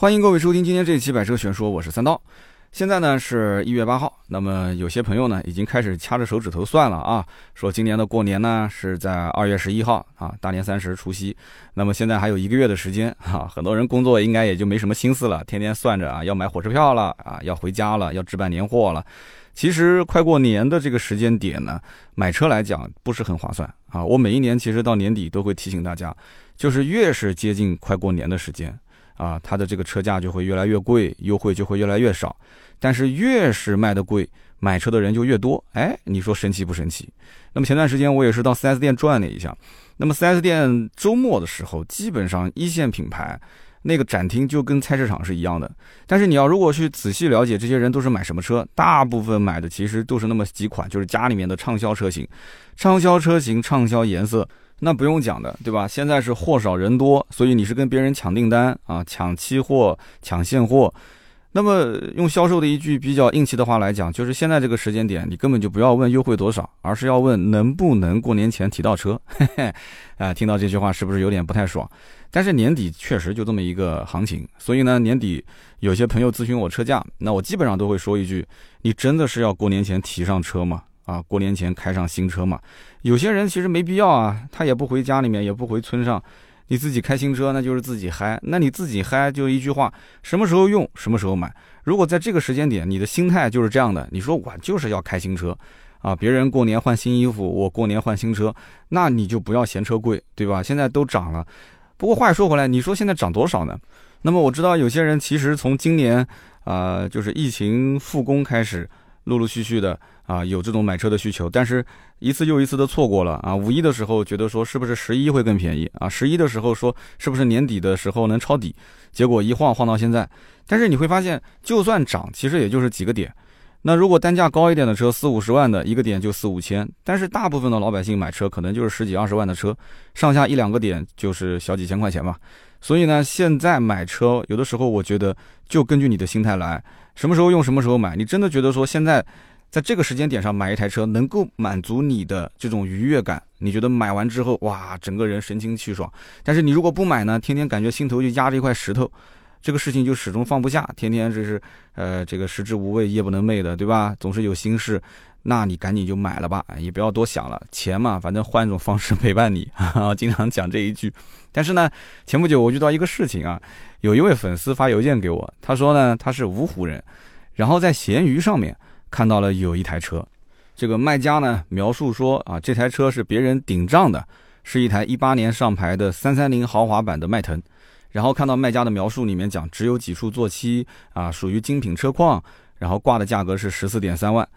欢迎各位收听今天这一期百车全说，我是三刀。现在呢是一月八号，那么有些朋友呢已经开始掐着手指头算了啊，说今年的过年呢是在二月十一号啊，大年三十除夕。那么现在还有一个月的时间哈，很多人工作应该也就没什么心思了，天天算着啊要买火车票了啊，要回家了，要置办年货了。其实快过年的这个时间点呢，买车来讲不是很划算啊。我每一年其实到年底都会提醒大家，就是越是接近快过年的时间。啊，它的这个车价就会越来越贵，优惠就会越来越少。但是越是卖的贵，买车的人就越多。哎，你说神奇不神奇？那么前段时间我也是到 4S 店转了一下。那么 4S 店周末的时候，基本上一线品牌那个展厅就跟菜市场是一样的。但是你要如果去仔细了解这些人都是买什么车，大部分买的其实都是那么几款，就是家里面的畅销车型，畅销车型，畅销颜色。那不用讲的，对吧？现在是货少人多，所以你是跟别人抢订单啊，抢期货、抢现货。那么用销售的一句比较硬气的话来讲，就是现在这个时间点，你根本就不要问优惠多少，而是要问能不能过年前提到车。嘿嘿，啊，听到这句话是不是有点不太爽？但是年底确实就这么一个行情，所以呢，年底有些朋友咨询我车价，那我基本上都会说一句：你真的是要过年前提上车吗？啊，过年前开上新车嘛，有些人其实没必要啊，他也不回家里面，也不回村上，你自己开新车那就是自己嗨，那你自己嗨就一句话，什么时候用什么时候买。如果在这个时间点你的心态就是这样的，你说我就是要开新车，啊，别人过年换新衣服，我过年换新车，那你就不要嫌车贵，对吧？现在都涨了，不过话说回来，你说现在涨多少呢？那么我知道有些人其实从今年啊，就是疫情复工开始。陆陆续续的啊，有这种买车的需求，但是一次又一次的错过了啊。五一的时候觉得说是不是十一会更便宜啊？十一的时候说是不是年底的时候能抄底？结果一晃晃到现在。但是你会发现，就算涨，其实也就是几个点。那如果单价高一点的车，四五十万的一个点就四五千，但是大部分的老百姓买车可能就是十几二十万的车，上下一两个点就是小几千块钱嘛。所以呢，现在买车有的时候我觉得就根据你的心态来。什么时候用，什么时候买？你真的觉得说现在，在这个时间点上买一台车能够满足你的这种愉悦感？你觉得买完之后，哇，整个人神清气爽。但是你如果不买呢，天天感觉心头就压着一块石头，这个事情就始终放不下，天天这是，呃，这个食之无味，夜不能寐的，对吧？总是有心事，那你赶紧就买了吧，也不要多想了，钱嘛，反正换一种方式 陪伴你。经常讲这一句。但是呢，前不久我遇到一个事情啊。有一位粉丝发邮件给我，他说呢，他是芜湖人，然后在闲鱼上面看到了有一台车，这个卖家呢描述说啊，这台车是别人顶账的，是一台一八年上牌的三三零豪华版的迈腾，然后看到卖家的描述里面讲只有几处做漆啊，属于精品车况，然后挂的价格是十四点三万，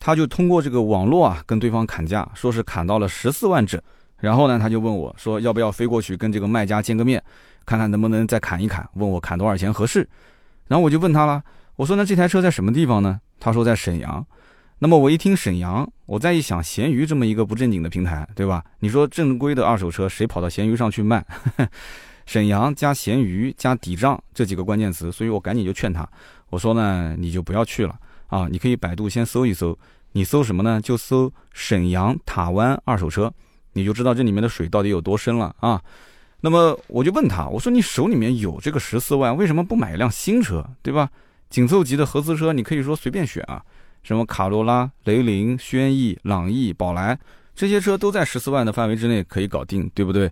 他就通过这个网络啊跟对方砍价，说是砍到了十四万整，然后呢他就问我说要不要飞过去跟这个卖家见个面。看看能不能再砍一砍，问我砍多少钱合适，然后我就问他了，我说那这台车在什么地方呢？他说在沈阳。那么我一听沈阳，我再一想，闲鱼这么一个不正经的平台，对吧？你说正规的二手车谁跑到闲鱼上去卖？沈阳加闲鱼加抵账这几个关键词，所以我赶紧就劝他，我说呢，你就不要去了啊，你可以百度先搜一搜，你搜什么呢？就搜沈阳塔湾二手车，你就知道这里面的水到底有多深了啊。那么我就问他，我说你手里面有这个十四万，为什么不买一辆新车，对吧？紧凑级的合资车，你可以说随便选啊，什么卡罗拉、雷凌、轩逸、朗逸、宝来这些车都在十四万的范围之内可以搞定，对不对？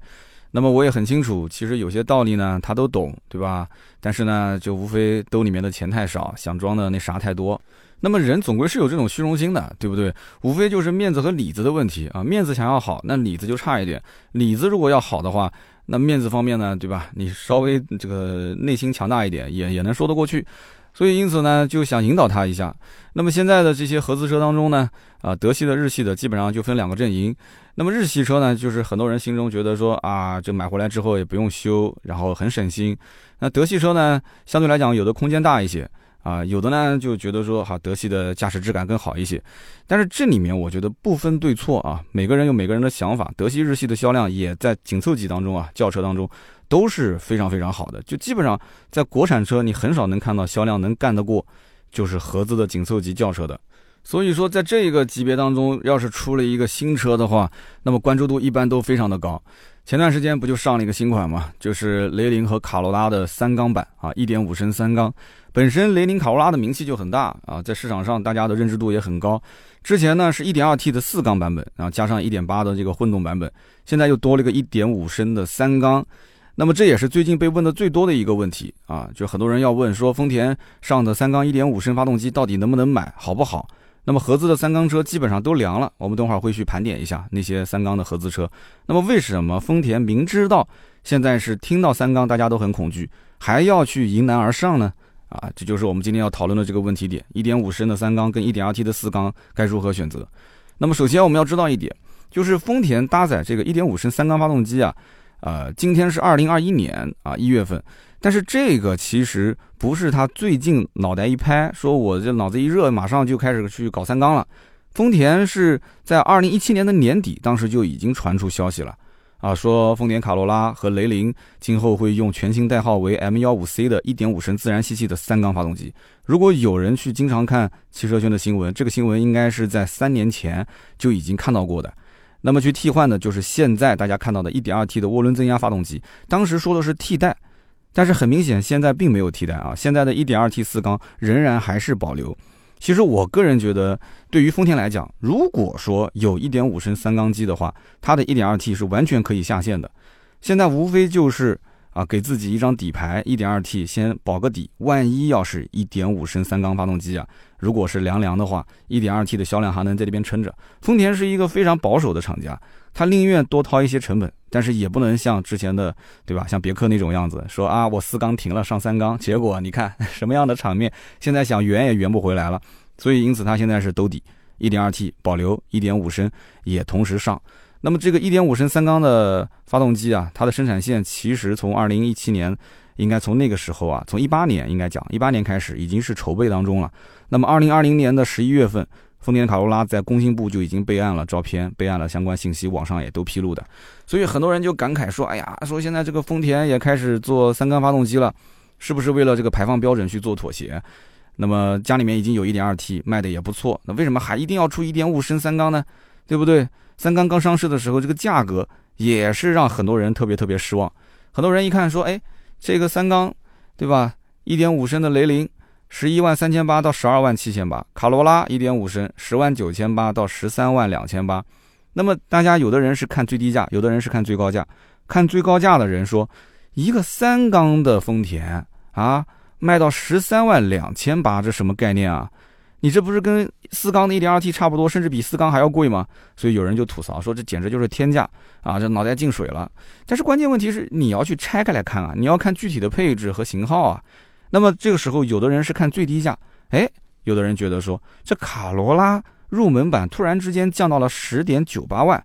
那么我也很清楚，其实有些道理呢他都懂，对吧？但是呢，就无非兜里面的钱太少，想装的那啥太多。那么人总归是有这种虚荣心的，对不对？无非就是面子和里子的问题啊。面子想要好，那里子就差一点；里子如果要好的话，那面子方面呢，对吧？你稍微这个内心强大一点，也也能说得过去。所以因此呢，就想引导他一下。那么现在的这些合资车当中呢，啊，德系的、日系的，基本上就分两个阵营。那么日系车呢，就是很多人心中觉得说啊，这买回来之后也不用修，然后很省心。那德系车呢，相对来讲有的空间大一些。啊，有的呢就觉得说，哈，德系的驾驶质感更好一些，但是这里面我觉得不分对错啊，每个人有每个人的想法。德系、日系的销量也在紧凑级当中啊，轿车当中都是非常非常好的，就基本上在国产车你很少能看到销量能干得过，就是合资的紧凑级轿车的。所以说，在这个级别当中，要是出了一个新车的话，那么关注度一般都非常的高。前段时间不就上了一个新款嘛，就是雷凌和卡罗拉的三缸版啊，一点五升三缸。本身雷凌卡罗拉的名气就很大啊，在市场上大家的认知度也很高。之前呢是一点二 T 的四缸版本，然后加上一点八的这个混动版本，现在又多了一个一点五升的三缸。那么这也是最近被问的最多的一个问题啊，就很多人要问说，丰田上的三缸一点五升发动机到底能不能买，好不好？那么合资的三缸车基本上都凉了，我们等会儿会去盘点一下那些三缸的合资车。那么为什么丰田明知道现在是听到三缸大家都很恐惧，还要去迎难而上呢？啊，这就是我们今天要讨论的这个问题点：一点五升的三缸跟一点二 T 的四缸该如何选择？那么首先我们要知道一点，就是丰田搭载这个一点五升三缸发动机啊，呃，今天是二零二一年啊一月份。但是这个其实不是他最近脑袋一拍，说我这脑子一热，马上就开始去搞三缸了。丰田是在二零一七年的年底，当时就已经传出消息了，啊，说丰田卡罗拉和雷凌今后会用全新代号为 M 幺五 C 的一点五升自然吸气的三缸发动机。如果有人去经常看汽车圈的新闻，这个新闻应该是在三年前就已经看到过的。那么去替换的就是现在大家看到的一点二 T 的涡轮增压发动机，当时说的是替代。但是很明显，现在并没有替代啊！现在的一点二 T 四缸仍然还是保留。其实我个人觉得，对于丰田来讲，如果说有一点五升三缸机的话，它的一点二 T 是完全可以下线的。现在无非就是啊，给自己一张底牌，一点二 T 先保个底。万一要是一点五升三缸发动机啊，如果是凉凉的话，一点二 T 的销量还能在这边撑着。丰田是一个非常保守的厂家。他宁愿多掏一些成本，但是也不能像之前的，对吧？像别克那种样子，说啊，我四缸停了上三缸，结果你看 什么样的场面？现在想圆也圆不回来了。所以因此他现在是兜底，一点二 T 保留，一点五升也同时上。那么这个一点五升三缸的发动机啊，它的生产线其实从二零一七年，应该从那个时候啊，从一八年应该讲一八年开始已经是筹备当中了。那么二零二零年的十一月份。丰田卡罗拉在工信部就已经备案了照片，备案了相关信息，网上也都披露的。所以很多人就感慨说：“哎呀，说现在这个丰田也开始做三缸发动机了，是不是为了这个排放标准去做妥协？”那么家里面已经有一点二 T 卖的也不错，那为什么还一定要出一点五升三缸呢？对不对？三缸刚上市的时候，这个价格也是让很多人特别特别失望。很多人一看说：“哎，这个三缸，对吧？一点五升的雷凌。”十一万三千八到十二万七千八，卡罗拉一点五升十万九千八到十三万两千八。那么大家有的人是看最低价，有的人是看最高价。看最高价的人说，一个三缸的丰田啊，卖到十三万两千八，这什么概念啊？你这不是跟四缸的一点二 T 差不多，甚至比四缸还要贵吗？所以有人就吐槽说，这简直就是天价啊！这脑袋进水了。但是关键问题是，你要去拆开来看啊，你要看具体的配置和型号啊。那么这个时候，有的人是看最低价，哎，有的人觉得说，这卡罗拉入门版突然之间降到了十点九八万，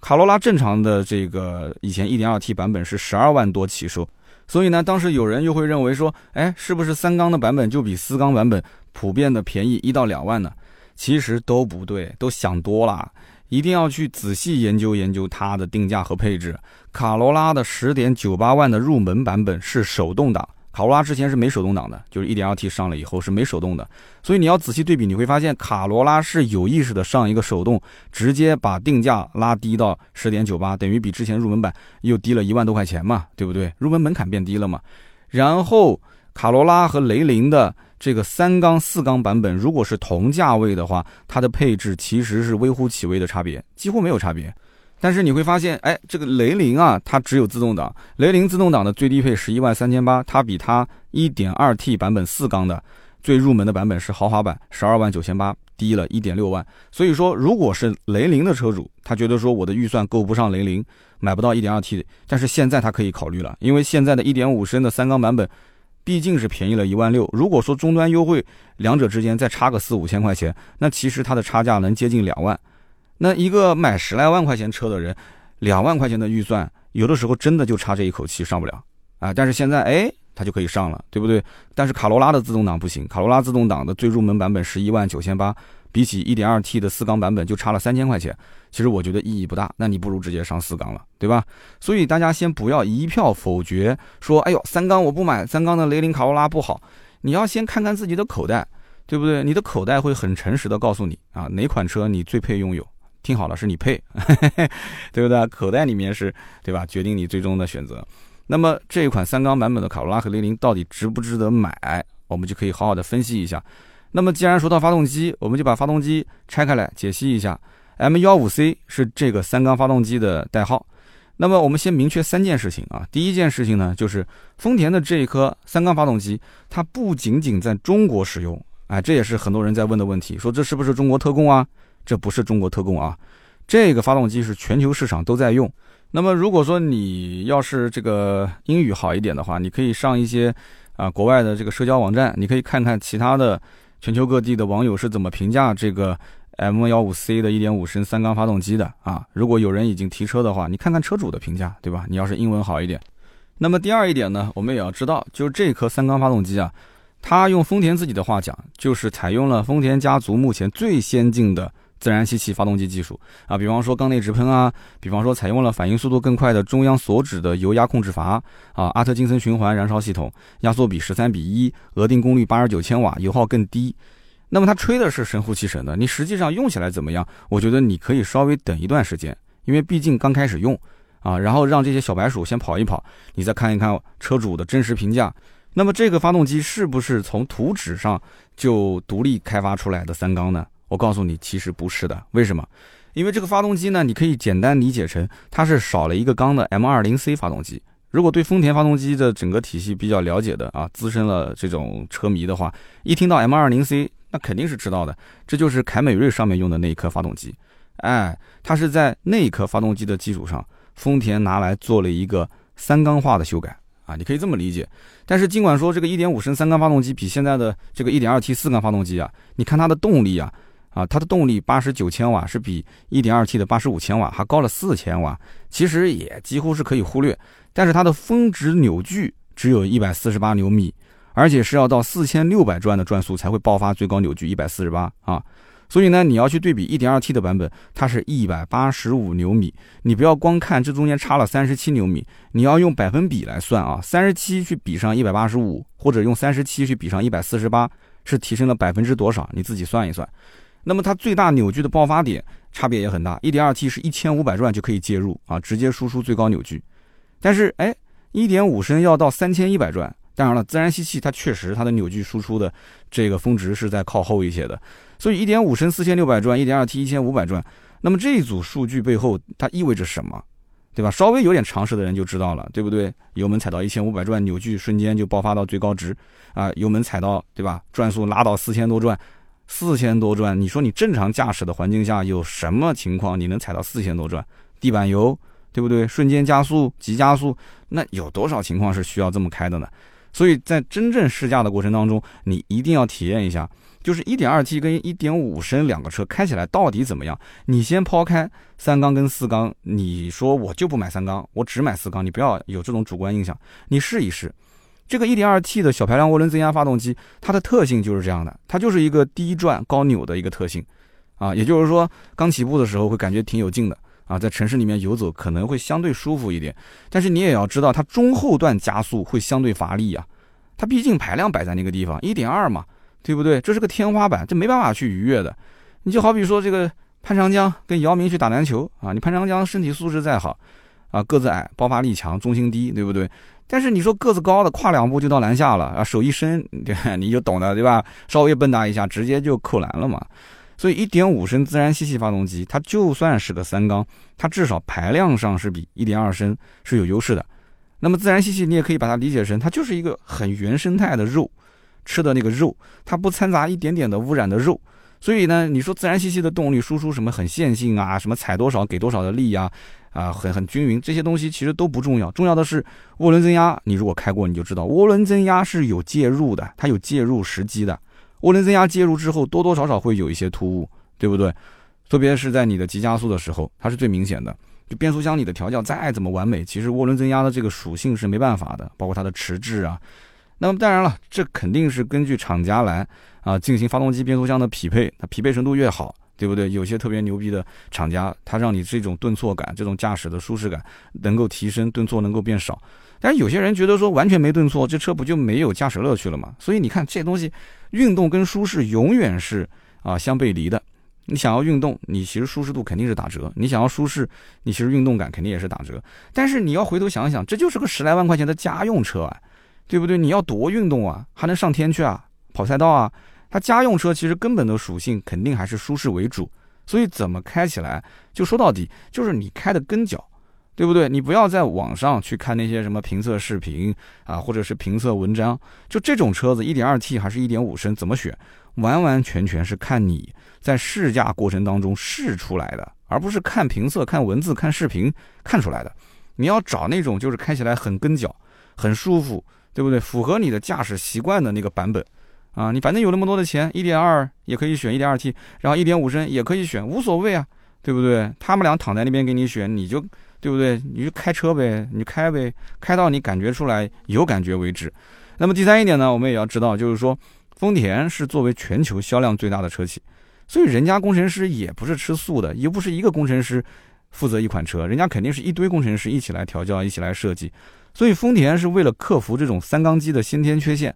卡罗拉正常的这个以前一点二 T 版本是十二万多起售，所以呢，当时有人又会认为说，哎，是不是三缸的版本就比四缸版本普遍的便宜一到两万呢？其实都不对，都想多了，一定要去仔细研究研究它的定价和配置。卡罗拉的十点九八万的入门版本是手动挡。卡罗拉之前是没手动挡的，就是 1.2T 上了以后是没手动的，所以你要仔细对比，你会发现卡罗拉是有意识的上一个手动，直接把定价拉低到十点九八，等于比之前入门版又低了一万多块钱嘛，对不对？入门门槛变低了嘛。然后卡罗拉和雷凌的这个三缸、四缸版本，如果是同价位的话，它的配置其实是微乎其微的差别，几乎没有差别。但是你会发现，哎，这个雷凌啊，它只有自动挡。雷凌自动挡的最低配十一万三千八，它比它一点二 T 版本四缸的最入门的版本是豪华版，十二万九千八，低了一点六万。所以说，如果是雷凌的车主，他觉得说我的预算够不上雷凌，买不到一点二 T，但是现在他可以考虑了，因为现在的一点五升的三缸版本毕竟是便宜了一万六。如果说终端优惠，两者之间再差个四五千块钱，那其实它的差价能接近两万。那一个买十来万块钱车的人，两万块钱的预算，有的时候真的就差这一口气上不了啊！但是现在，哎，它就可以上了，对不对？但是卡罗拉的自动挡不行，卡罗拉自动挡的最入门版本十一万九千八，比起一点二 T 的四缸版本就差了三千块钱。其实我觉得意义不大，那你不如直接上四缸了，对吧？所以大家先不要一票否决，说哎呦三缸我不买，三缸的雷凌卡罗拉不好。你要先看看自己的口袋，对不对？你的口袋会很诚实的告诉你啊，哪款车你最配拥有。听好了，是你配，对不对？口袋里面是，对吧？决定你最终的选择。那么这一款三缸版本的卡罗拉和雷凌到底值不值得买？我们就可以好好的分析一下。那么既然说到发动机，我们就把发动机拆开来解析一下。M15C 是这个三缸发动机的代号。那么我们先明确三件事情啊。第一件事情呢，就是丰田的这一颗三缸发动机，它不仅仅在中国使用，哎，这也是很多人在问的问题，说这是不是中国特供啊？这不是中国特供啊，这个发动机是全球市场都在用。那么如果说你要是这个英语好一点的话，你可以上一些啊国外的这个社交网站，你可以看看其他的全球各地的网友是怎么评价这个 M15C 的1.5升三缸发动机的啊。如果有人已经提车的话，你看看车主的评价，对吧？你要是英文好一点。那么第二一点呢，我们也要知道，就是这颗三缸发动机啊，它用丰田自己的话讲，就是采用了丰田家族目前最先进的。自然吸气发动机技术啊，比方说缸内直喷啊，比方说采用了反应速度更快的中央锁止的油压控制阀啊，阿特金森循环燃烧系统，压缩比十三比一，额定功率八十九千瓦，油耗更低。那么它吹的是神乎其神的，你实际上用起来怎么样？我觉得你可以稍微等一段时间，因为毕竟刚开始用啊，然后让这些小白鼠先跑一跑，你再看一看车主的真实评价。那么这个发动机是不是从图纸上就独立开发出来的三缸呢？我告诉你，其实不是的。为什么？因为这个发动机呢，你可以简单理解成它是少了一个缸的 M20C 发动机。如果对丰田发动机的整个体系比较了解的啊，资深了这种车迷的话，一听到 M20C，那肯定是知道的，这就是凯美瑞上面用的那一颗发动机。哎，它是在那一颗发动机的基础上，丰田拿来做了一个三缸化的修改啊，你可以这么理解。但是尽管说这个1.5升三缸发动机比现在的这个 1.2T 四缸发动机啊，你看它的动力啊。啊，它的动力八十九千瓦是比 1.2T 的八十五千瓦还高了四千瓦，其实也几乎是可以忽略。但是它的峰值扭矩只有一百四十八牛米，而且是要到四千六百转的转速才会爆发最高扭矩一百四十八啊。所以呢，你要去对比 1.2T 的版本，它是一百八十五牛米。你不要光看这中间差了三十七牛米，你要用百分比来算啊，三十七去比上一百八十五，或者用三十七去比上一百四十八，是提升了百分之多少？你自己算一算。那么它最大扭矩的爆发点差别也很大，1.2T 是一千五百转就可以介入啊，直接输出最高扭矩。但是哎，1.5升要到三千一百转，当然了，自然吸气它确实它的扭矩输出的这个峰值是在靠后一些的，所以1.5升四千六百转，1.2T 一千五百转。那么这一组数据背后它意味着什么，对吧？稍微有点常识的人就知道了，对不对？油门踩到一千五百转，扭矩瞬间就爆发到最高值啊！油门踩到，对吧？转速拉到四千多转。四千多转，你说你正常驾驶的环境下有什么情况你能踩到四千多转？地板油，对不对？瞬间加速、急加速，那有多少情况是需要这么开的呢？所以在真正试驾的过程当中，你一定要体验一下，就是 1.2T 跟1.5升两个车开起来到底怎么样？你先抛开三缸跟四缸，你说我就不买三缸，我只买四缸，你不要有这种主观印象，你试一试。这个 1.2T 的小排量涡轮增压发动机，它的特性就是这样的，它就是一个低转高扭的一个特性，啊，也就是说刚起步的时候会感觉挺有劲的啊，在城市里面游走可能会相对舒服一点，但是你也要知道它中后段加速会相对乏力呀，它毕竟排量摆在那个地方，1.2嘛，对不对？这是个天花板，这没办法去逾越的。你就好比说这个潘长江跟姚明去打篮球啊，你潘长江身体素质再好，啊，个子矮，爆发力强，重心低，对不对？但是你说个子高的跨两步就到篮下了啊，手一伸，对，你就懂的，对吧？稍微蹦跶一下，直接就扣篮了嘛。所以一点五升自然吸气发动机，它就算是个三缸，它至少排量上是比一点二升是有优势的。那么自然吸气，你也可以把它理解成，它就是一个很原生态的肉，吃的那个肉，它不掺杂一点点的污染的肉。所以呢，你说自然吸气的动力输出什么很线性啊，什么踩多少给多少的力？啊，啊很很均匀，这些东西其实都不重要，重要的是涡轮增压。你如果开过，你就知道涡轮增压是有介入的，它有介入时机的。涡轮增压介入之后，多多少少会有一些突兀，对不对？特别是在你的急加速的时候，它是最明显的。就变速箱里的调教再怎么完美，其实涡轮增压的这个属性是没办法的，包括它的迟滞啊。那么当然了，这肯定是根据厂家来啊进行发动机变速箱的匹配，它匹配程度越好。对不对？有些特别牛逼的厂家，他让你这种顿挫感、这种驾驶的舒适感能够提升，顿挫能够变少。但是有些人觉得说完全没顿挫，这车不就没有驾驶乐趣了吗？所以你看这东西，运动跟舒适永远是啊相背离的你想要运动，你其实舒适度肯定是打折；你想要舒适，你其实运动感肯定也是打折。但是你要回头想想，这就是个十来万块钱的家用车啊，对不对？你要多运动啊，还能上天去啊，跑赛道啊。它家用车其实根本的属性肯定还是舒适为主，所以怎么开起来，就说到底就是你开的跟脚。对不对？你不要在网上去看那些什么评测视频啊，或者是评测文章。就这种车子，1.2T 还是一点五升，怎么选？完完全全是看你在试驾过程当中试出来的，而不是看评测、看文字、看视频看出来的。你要找那种就是开起来很跟脚、很舒服，对不对？符合你的驾驶习惯的那个版本啊。你反正有那么多的钱一点二也可以选一点二 T，然后一点五升也可以选，无所谓啊，对不对？他们俩躺在那边给你选，你就。对不对？你就开车呗，你开呗，开到你感觉出来有感觉为止。那么第三一点呢，我们也要知道，就是说，丰田是作为全球销量最大的车企，所以人家工程师也不是吃素的，也不是一个工程师负责一款车，人家肯定是一堆工程师一起来调教，一起来设计。所以丰田是为了克服这种三缸机的先天缺陷，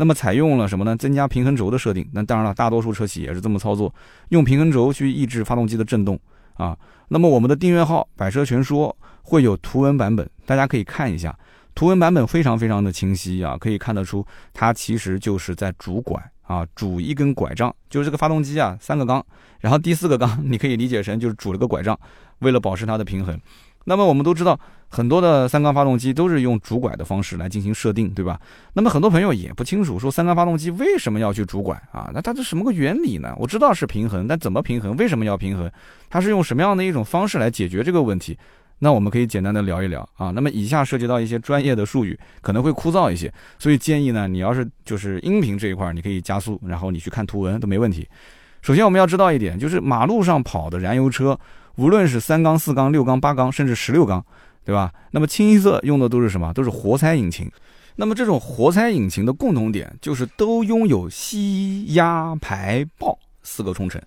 那么采用了什么呢？增加平衡轴的设定。那当然了，大多数车企也是这么操作，用平衡轴去抑制发动机的震动啊。那么我们的订阅号“百车全说”会有图文版本，大家可以看一下。图文版本非常非常的清晰啊，可以看得出它其实就是在拄拐啊，拄一根拐杖，就是这个发动机啊，三个缸，然后第四个缸你可以理解成就是拄了个拐杖，为了保持它的平衡。那么我们都知道，很多的三缸发动机都是用主拐的方式来进行设定，对吧？那么很多朋友也不清楚，说三缸发动机为什么要去主拐啊？那它是什么个原理呢？我知道是平衡，但怎么平衡？为什么要平衡？它是用什么样的一种方式来解决这个问题？那我们可以简单的聊一聊啊。那么以下涉及到一些专业的术语，可能会枯燥一些，所以建议呢，你要是就是音频这一块，你可以加速，然后你去看图文都没问题。首先我们要知道一点，就是马路上跑的燃油车。无论是三缸、四缸、六缸、八缸，甚至十六缸，对吧？那么清一色用的都是什么？都是活塞引擎。那么这种活塞引擎的共同点就是都拥有吸、压、排、爆四个冲程。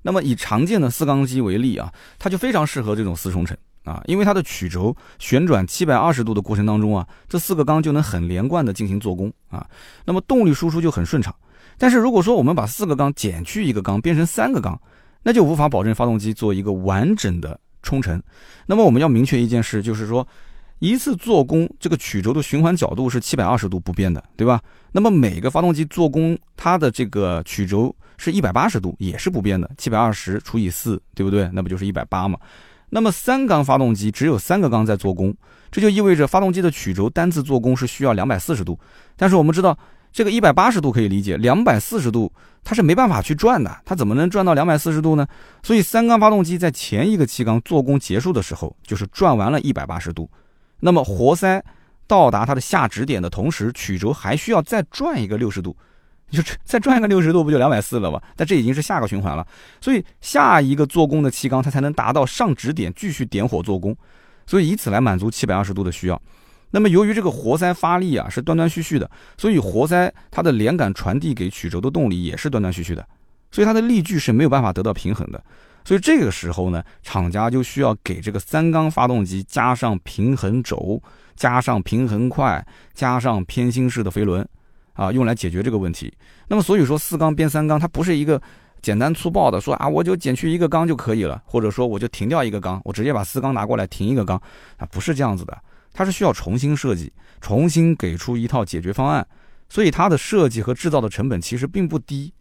那么以常见的四缸机为例啊，它就非常适合这种四冲程啊，因为它的曲轴旋转七百二十度的过程当中啊，这四个缸就能很连贯的进行做工啊，那么动力输出就很顺畅。但是如果说我们把四个缸减去一个缸，变成三个缸。那就无法保证发动机做一个完整的冲程。那么我们要明确一件事，就是说，一次做工这个曲轴的循环角度是七百二十度不变的，对吧？那么每个发动机做工它的这个曲轴是一百八十度，也是不变的，七百二十除以四，对不对？那不就是一百八嘛？那么三缸发动机只有三个缸在做工，这就意味着发动机的曲轴单次做工是需要两百四十度。但是我们知道。这个一百八十度可以理解，两百四十度它是没办法去转的，它怎么能转到两百四十度呢？所以三缸发动机在前一个气缸做工结束的时候，就是转完了一百八十度。那么活塞到达它的下止点的同时，曲轴还需要再转一个六十度，就再转一个六十度，不就两百四了吗？但这已经是下个循环了，所以下一个做工的气缸它才能达到上止点继续点火做工，所以以此来满足七百二十度的需要。那么由于这个活塞发力啊是断断续续的，所以活塞它的连杆传递给曲轴的动力也是断断续续的，所以它的力矩是没有办法得到平衡的。所以这个时候呢，厂家就需要给这个三缸发动机加上平衡轴、加上平衡块、加上偏心式的飞轮，啊，用来解决这个问题。那么所以说四缸变三缸，它不是一个简单粗暴的说啊，我就减去一个缸就可以了，或者说我就停掉一个缸，我直接把四缸拿过来停一个缸，啊，不是这样子的。它是需要重新设计，重新给出一套解决方案，所以它的设计和制造的成本其实并不低。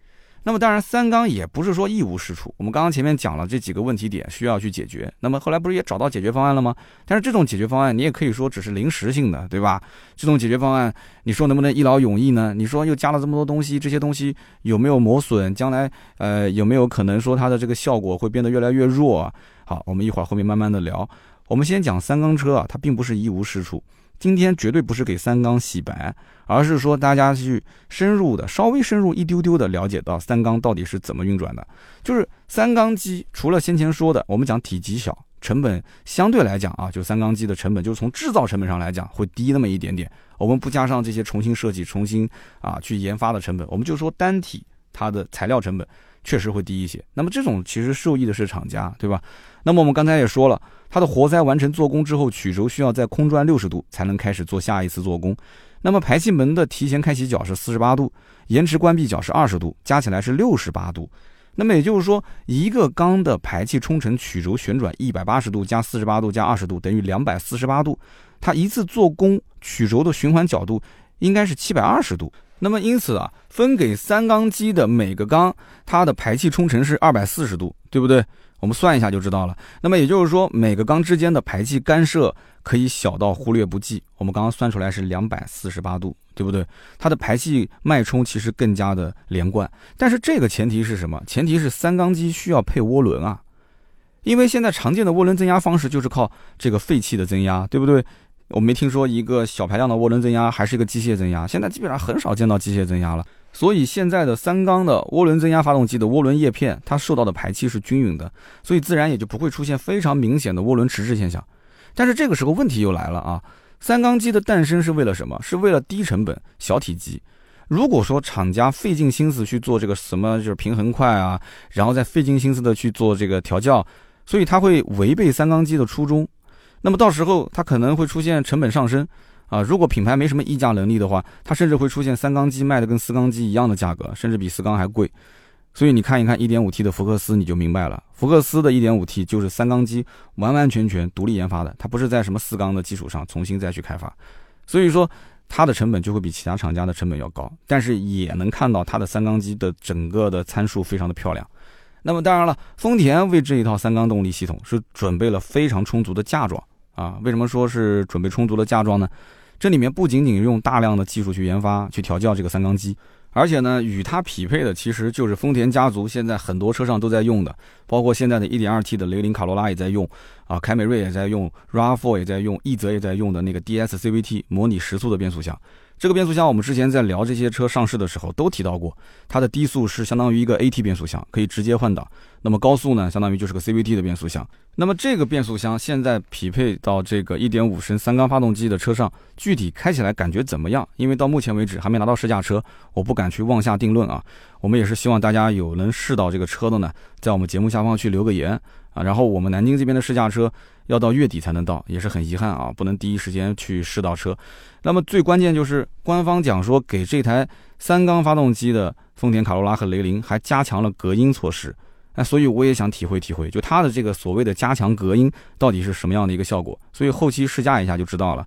那么当然，三缸也不是说一无是处。我们刚刚前面讲了这几个问题点需要去解决，那么后来不是也找到解决方案了吗？但是这种解决方案你也可以说只是临时性的，对吧？这种解决方案你说能不能一劳永逸呢？你说又加了这么多东西，这些东西有没有磨损？将来呃有没有可能说它的这个效果会变得越来越弱？好，我们一会儿后面慢慢的聊。我们先讲三缸车啊，它并不是一无是处。今天绝对不是给三缸洗白，而是说大家去深入的、稍微深入一丢丢的了解到三缸到底是怎么运转的。就是三缸机除了先前说的，我们讲体积小，成本相对来讲啊，就三缸机的成本，就是从制造成本上来讲会低那么一点点。我们不加上这些重新设计、重新啊去研发的成本，我们就说单体它的材料成本确实会低一些。那么这种其实受益的是厂家，对吧？那么我们刚才也说了。它的活塞完成做工之后，曲轴需要在空转六十度才能开始做下一次做工。那么排气门的提前开启角是四十八度，延迟关闭角是二十度，加起来是六十八度。那么也就是说，一个缸的排气冲程曲轴旋转一百八十度加四十八度加二十度等于两百四十八度，它一次做工曲轴的循环角度应该是七百二十度。那么因此啊，分给三缸机的每个缸，它的排气冲程是二百四十度，对不对？我们算一下就知道了。那么也就是说，每个缸之间的排气干涉可以小到忽略不计。我们刚刚算出来是两百四十八度，对不对？它的排气脉冲其实更加的连贯。但是这个前提是什么？前提是三缸机需要配涡轮啊，因为现在常见的涡轮增压方式就是靠这个废气的增压，对不对？我没听说一个小排量的涡轮增压还是一个机械增压，现在基本上很少见到机械增压了。所以现在的三缸的涡轮增压发动机的涡轮叶片，它受到的排气是均匀的，所以自然也就不会出现非常明显的涡轮迟滞现象。但是这个时候问题又来了啊，三缸机的诞生是为了什么？是为了低成本、小体积。如果说厂家费尽心思去做这个什么就是平衡块啊，然后再费尽心思的去做这个调教，所以它会违背三缸机的初衷。那么到时候它可能会出现成本上升，啊，如果品牌没什么议价能力的话，它甚至会出现三缸机卖的跟四缸机一样的价格，甚至比四缸还贵。所以你看一看 1.5T 的福克斯，你就明白了，福克斯的 1.5T 就是三缸机完完全全独立研发的，它不是在什么四缸的基础上重新再去开发，所以说它的成本就会比其他厂家的成本要高，但是也能看到它的三缸机的整个的参数非常的漂亮。那么当然了，丰田为这一套三缸动力系统是准备了非常充足的嫁妆。啊，为什么说是准备充足的嫁妆呢？这里面不仅仅用大量的技术去研发、去调教这个三缸机，而且呢，与它匹配的其实就是丰田家族现在很多车上都在用的，包括现在的 1.2T 的雷凌卡罗拉也在用，啊，凯美瑞也在用，RAV4 也在用，奕泽也在用的那个 DS CVT 模拟时速的变速箱。这个变速箱我们之前在聊这些车上市的时候都提到过，它的低速是相当于一个 AT 变速箱，可以直接换挡。那么高速呢，相当于就是个 CVT 的变速箱。那么这个变速箱现在匹配到这个1.5升三缸发动机的车上，具体开起来感觉怎么样？因为到目前为止还没拿到试驾车，我不敢去妄下定论啊。我们也是希望大家有能试到这个车的呢，在我们节目下方去留个言啊。然后我们南京这边的试驾车要到月底才能到，也是很遗憾啊，不能第一时间去试到车。那么最关键就是官方讲说给这台三缸发动机的丰田卡罗拉和雷凌还加强了隔音措施。那所以我也想体会体会，就它的这个所谓的加强隔音到底是什么样的一个效果？所以后期试驾一下就知道了。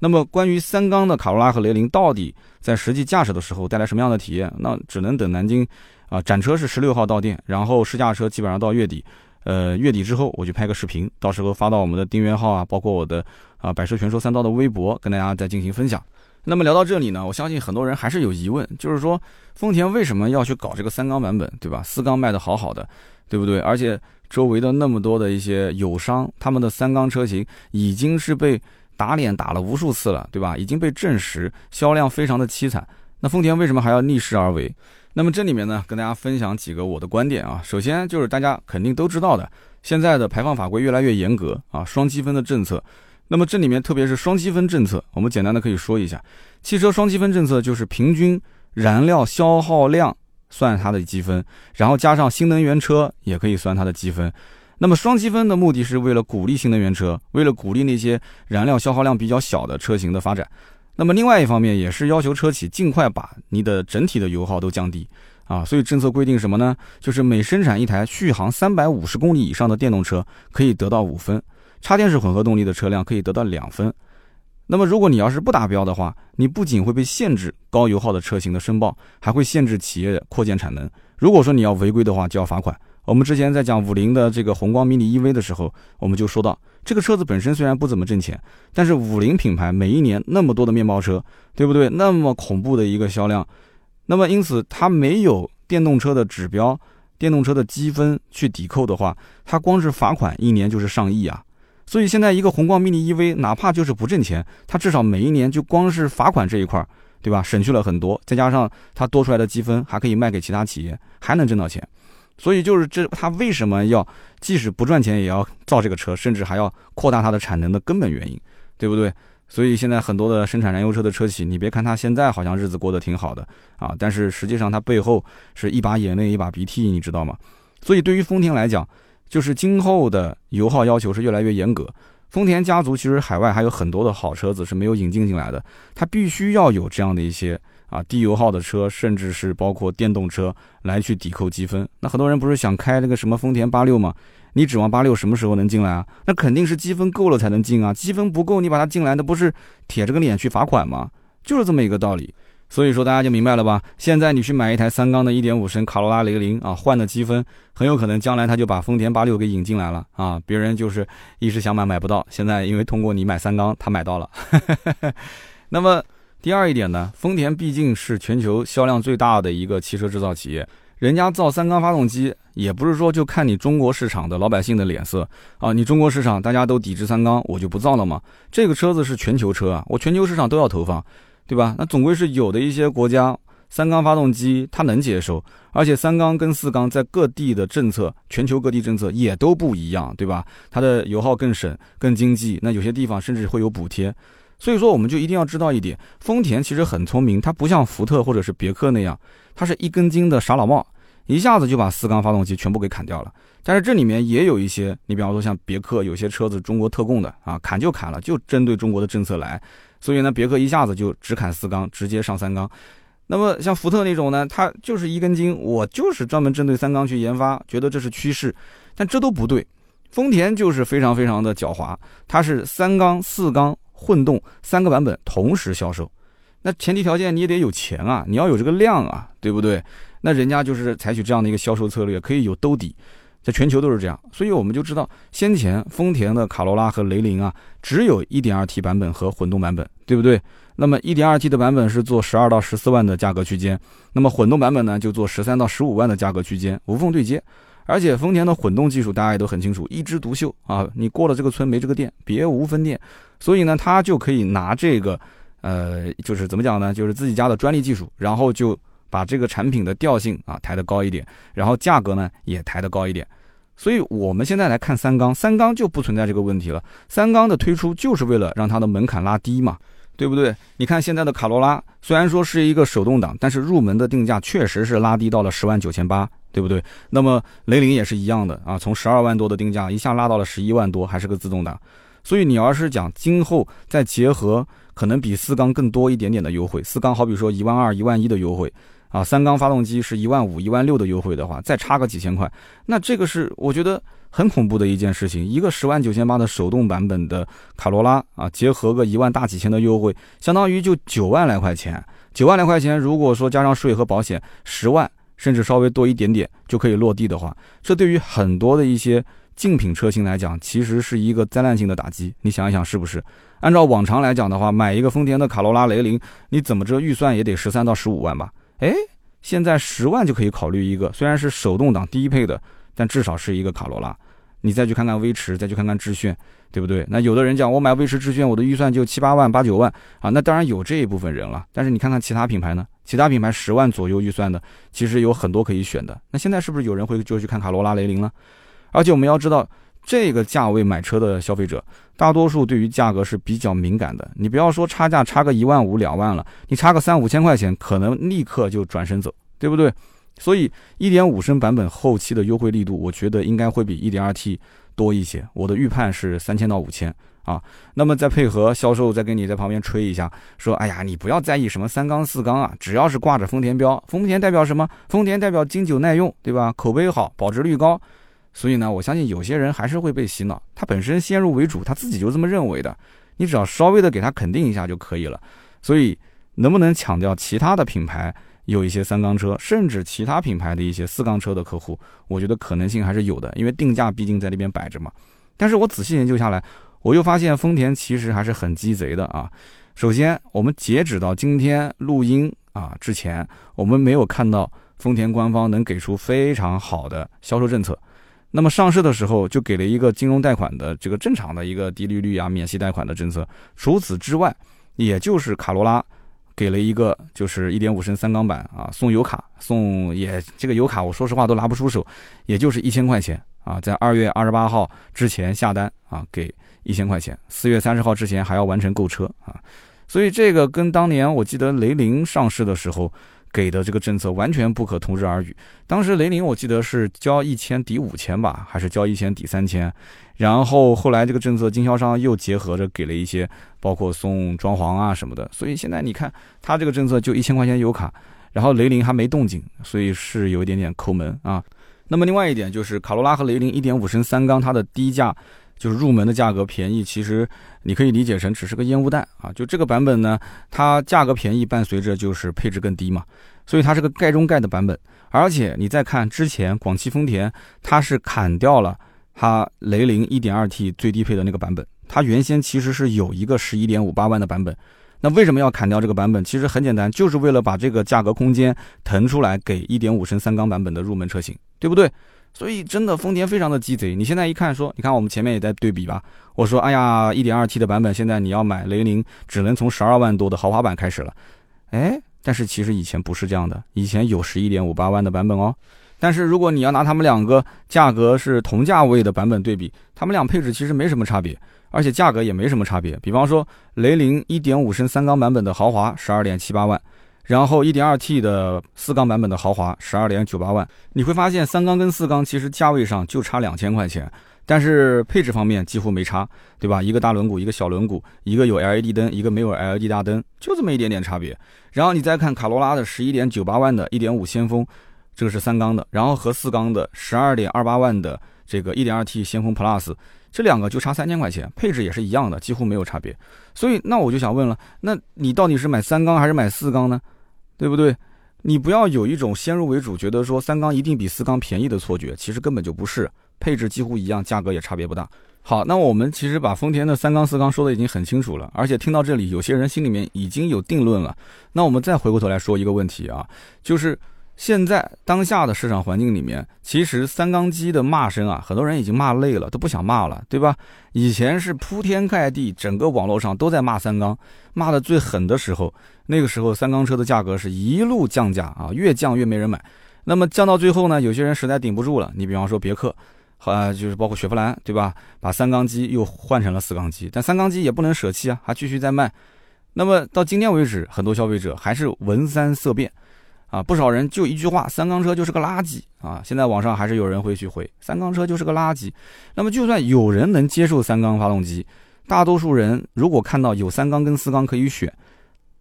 那么关于三缸的卡罗拉和雷凌到底在实际驾驶的时候带来什么样的体验？那只能等南京啊展车是十六号到店，然后试驾车基本上到月底，呃月底之后我去拍个视频，到时候发到我们的订阅号啊，包括我的啊百车全说三刀的微博，跟大家再进行分享。那么聊到这里呢，我相信很多人还是有疑问，就是说丰田为什么要去搞这个三缸版本，对吧？四缸卖的好好的。对不对？而且周围的那么多的一些友商，他们的三缸车型已经是被打脸打了无数次了，对吧？已经被证实销量非常的凄惨。那丰田为什么还要逆势而为？那么这里面呢，跟大家分享几个我的观点啊。首先就是大家肯定都知道的，现在的排放法规越来越严格啊，双积分的政策。那么这里面特别是双积分政策，我们简单的可以说一下，汽车双积分政策就是平均燃料消耗量。算它的积分，然后加上新能源车也可以算它的积分。那么双积分的目的是为了鼓励新能源车，为了鼓励那些燃料消耗量比较小的车型的发展。那么另外一方面也是要求车企尽快把你的整体的油耗都降低啊。所以政策规定什么呢？就是每生产一台续航三百五十公里以上的电动车可以得到五分，插电式混合动力的车辆可以得到两分。那么，如果你要是不达标的话，你不仅会被限制高油耗的车型的申报，还会限制企业扩建产能。如果说你要违规的话，就要罚款。我们之前在讲五菱的这个宏光 mini EV 的时候，我们就说到，这个车子本身虽然不怎么挣钱，但是五菱品牌每一年那么多的面包车，对不对？那么恐怖的一个销量，那么因此它没有电动车的指标、电动车的积分去抵扣的话，它光是罚款一年就是上亿啊。所以现在一个宏光 mini EV，哪怕就是不挣钱，它至少每一年就光是罚款这一块，对吧？省去了很多，再加上它多出来的积分还可以卖给其他企业，还能挣到钱。所以就是这，他为什么要即使不赚钱也要造这个车，甚至还要扩大它的产能的根本原因，对不对？所以现在很多的生产燃油车的车企，你别看它现在好像日子过得挺好的啊，但是实际上它背后是一把眼泪一把鼻涕，你知道吗？所以对于丰田来讲，就是今后的油耗要求是越来越严格。丰田家族其实海外还有很多的好车子是没有引进进来的，它必须要有这样的一些啊低油耗的车，甚至是包括电动车来去抵扣积分。那很多人不是想开那个什么丰田八六吗？你指望八六什么时候能进来啊？那肯定是积分够了才能进啊，积分不够你把它进来，那不是铁着个脸去罚款吗？就是这么一个道理。所以说大家就明白了吧？现在你去买一台三缸的1.5升卡罗拉雷凌啊，换的积分很有可能将来他就把丰田八六给引进来了啊！别人就是一时想买买不到，现在因为通过你买三缸，他买到了。那么第二一点呢，丰田毕竟是全球销量最大的一个汽车制造企业，人家造三缸发动机也不是说就看你中国市场的老百姓的脸色啊，你中国市场大家都抵制三缸，我就不造了吗？这个车子是全球车啊，我全球市场都要投放。对吧？那总归是有的一些国家三缸发动机它能接受，而且三缸跟四缸在各地的政策，全球各地政策也都不一样，对吧？它的油耗更省、更经济，那有些地方甚至会有补贴。所以说，我们就一定要知道一点，丰田其实很聪明，它不像福特或者是别克那样，它是一根筋的傻老帽，一下子就把四缸发动机全部给砍掉了。但是这里面也有一些，你比方说像别克有些车子中国特供的啊，砍就砍了，就针对中国的政策来。所以呢，别克一下子就只砍四缸，直接上三缸。那么像福特那种呢，它就是一根筋，我就是专门针对三缸去研发，觉得这是趋势。但这都不对，丰田就是非常非常的狡猾，它是三缸、四缸混动三个版本同时销售。那前提条件你也得有钱啊，你要有这个量啊，对不对？那人家就是采取这样的一个销售策略，可以有兜底。在全球都是这样，所以我们就知道，先前丰田的卡罗拉和雷凌啊，只有一点二 T 版本和混动版本，对不对？那么一点二 T 的版本是做十二到十四万的价格区间，那么混动版本呢，就做十三到十五万的价格区间，无缝对接。而且丰田的混动技术大家也都很清楚，一枝独秀啊，你过了这个村没这个店，别无分店。所以呢，他就可以拿这个，呃，就是怎么讲呢？就是自己家的专利技术，然后就。把这个产品的调性啊抬得高一点，然后价格呢也抬得高一点，所以我们现在来看三缸，三缸就不存在这个问题了。三缸的推出就是为了让它的门槛拉低嘛，对不对？你看现在的卡罗拉虽然说是一个手动挡，但是入门的定价确实是拉低到了十万九千八，对不对？那么雷凌也是一样的啊，从十二万多的定价一下拉到了十一万多，还是个自动挡。所以你要是讲今后再结合可能比四缸更多一点点的优惠，四缸好比说一万二、一万一的优惠。啊，三缸发动机是一万五、一万六的优惠的话，再差个几千块，那这个是我觉得很恐怖的一件事情。一个十万九千八的手动版本的卡罗拉啊，结合个一万大几千的优惠，相当于就九万来块钱。九万来块钱，如果说加上税和保险，十万甚至稍微多一点点就可以落地的话，这对于很多的一些竞品车型来讲，其实是一个灾难性的打击。你想一想，是不是？按照往常来讲的话，买一个丰田的卡罗拉雷凌，你怎么着预算也得十三到十五万吧？哎，现在十万就可以考虑一个，虽然是手动挡低配的，但至少是一个卡罗拉。你再去看看威驰，再去看看致炫，对不对？那有的人讲，我买威驰致炫，我的预算就七八万、八九万啊。那当然有这一部分人了。但是你看看其他品牌呢？其他品牌十万左右预算的，其实有很多可以选的。那现在是不是有人会就去看卡罗拉、雷凌了？而且我们要知道。这个价位买车的消费者，大多数对于价格是比较敏感的。你不要说差价差个一万五两万了，你差个三五千块钱，可能立刻就转身走，对不对？所以一点五升版本后期的优惠力度，我觉得应该会比一点二 T 多一些。我的预判是三千到五千啊。那么再配合销售再跟你在旁边吹一下，说哎呀，你不要在意什么三缸四缸啊，只要是挂着丰田标，丰田代表什么？丰田代表经久耐用，对吧？口碑好，保值率高。所以呢，我相信有些人还是会被洗脑。他本身先入为主，他自己就这么认为的。你只要稍微的给他肯定一下就可以了。所以，能不能抢掉其他的品牌有一些三缸车，甚至其他品牌的一些四缸车的客户，我觉得可能性还是有的。因为定价毕竟在那边摆着嘛。但是我仔细研究下来，我又发现丰田其实还是很鸡贼的啊。首先，我们截止到今天录音啊之前，我们没有看到丰田官方能给出非常好的销售政策。那么上市的时候就给了一个金融贷款的这个正常的一个低利率啊免息贷款的政策，除此之外，也就是卡罗拉给了一个就是一点五升三缸版啊送油卡送也这个油卡我说实话都拿不出手，也就是一千块钱啊，在二月二十八号之前下单啊给一千块钱，四月三十号之前还要完成购车啊，所以这个跟当年我记得雷凌上市的时候。给的这个政策完全不可同日而语。当时雷凌我记得是交一千抵五千吧，还是交一千抵三千？然后后来这个政策经销商又结合着给了一些，包括送装潢啊什么的。所以现在你看他这个政策就一千块钱油卡，然后雷凌还没动静，所以是有一点点抠门啊。那么另外一点就是卡罗拉和雷凌1.5升三缸它的低价。就是入门的价格便宜，其实你可以理解成只是个烟雾弹啊。就这个版本呢，它价格便宜，伴随着就是配置更低嘛，所以它是个盖中盖的版本。而且你再看之前广汽丰田，它是砍掉了它雷凌 1.2T 最低配的那个版本，它原先其实是有一个11.58万的版本。那为什么要砍掉这个版本？其实很简单，就是为了把这个价格空间腾出来给1.5升三缸版本的入门车型，对不对？所以真的丰田非常的鸡贼，你现在一看说，你看我们前面也在对比吧，我说，哎呀，1.2T 的版本现在你要买雷凌，只能从十二万多的豪华版开始了，哎，但是其实以前不是这样的，以前有十一点五八万的版本哦，但是如果你要拿他们两个价格是同价位的版本对比，他们俩配置其实没什么差别，而且价格也没什么差别，比方说雷凌1.5升三缸版本的豪华十二点七八万。然后 1.2T 的四缸版本的豪华十二点九八万，你会发现三缸跟四缸其实价位上就差两千块钱，但是配置方面几乎没差，对吧？一个大轮毂，一个小轮毂，一个有 LED 灯，一个没有 LED 大灯，就这么一点点差别。然后你再看卡罗拉的十一点九八万的1.5先锋，这个是三缸的，然后和四缸的十二点二八万的这个 1.2T 先锋 Plus，这两个就差三千块钱，配置也是一样的，几乎没有差别。所以那我就想问了，那你到底是买三缸还是买四缸呢？对不对？你不要有一种先入为主，觉得说三缸一定比四缸便宜的错觉，其实根本就不是，配置几乎一样，价格也差别不大。好，那我们其实把丰田的三缸四缸说的已经很清楚了，而且听到这里，有些人心里面已经有定论了。那我们再回过头来说一个问题啊，就是。现在当下的市场环境里面，其实三缸机的骂声啊，很多人已经骂累了，都不想骂了，对吧？以前是铺天盖地，整个网络上都在骂三缸，骂的最狠的时候，那个时候三缸车的价格是一路降价啊，越降越没人买。那么降到最后呢，有些人实在顶不住了，你比方说别克，啊，就是包括雪佛兰，对吧？把三缸机又换成了四缸机，但三缸机也不能舍弃啊，还继续在卖。那么到今天为止，很多消费者还是闻三色变。啊，不少人就一句话，三缸车就是个垃圾啊！现在网上还是有人会去回，三缸车就是个垃圾。那么就算有人能接受三缸发动机，大多数人如果看到有三缸跟四缸可以选，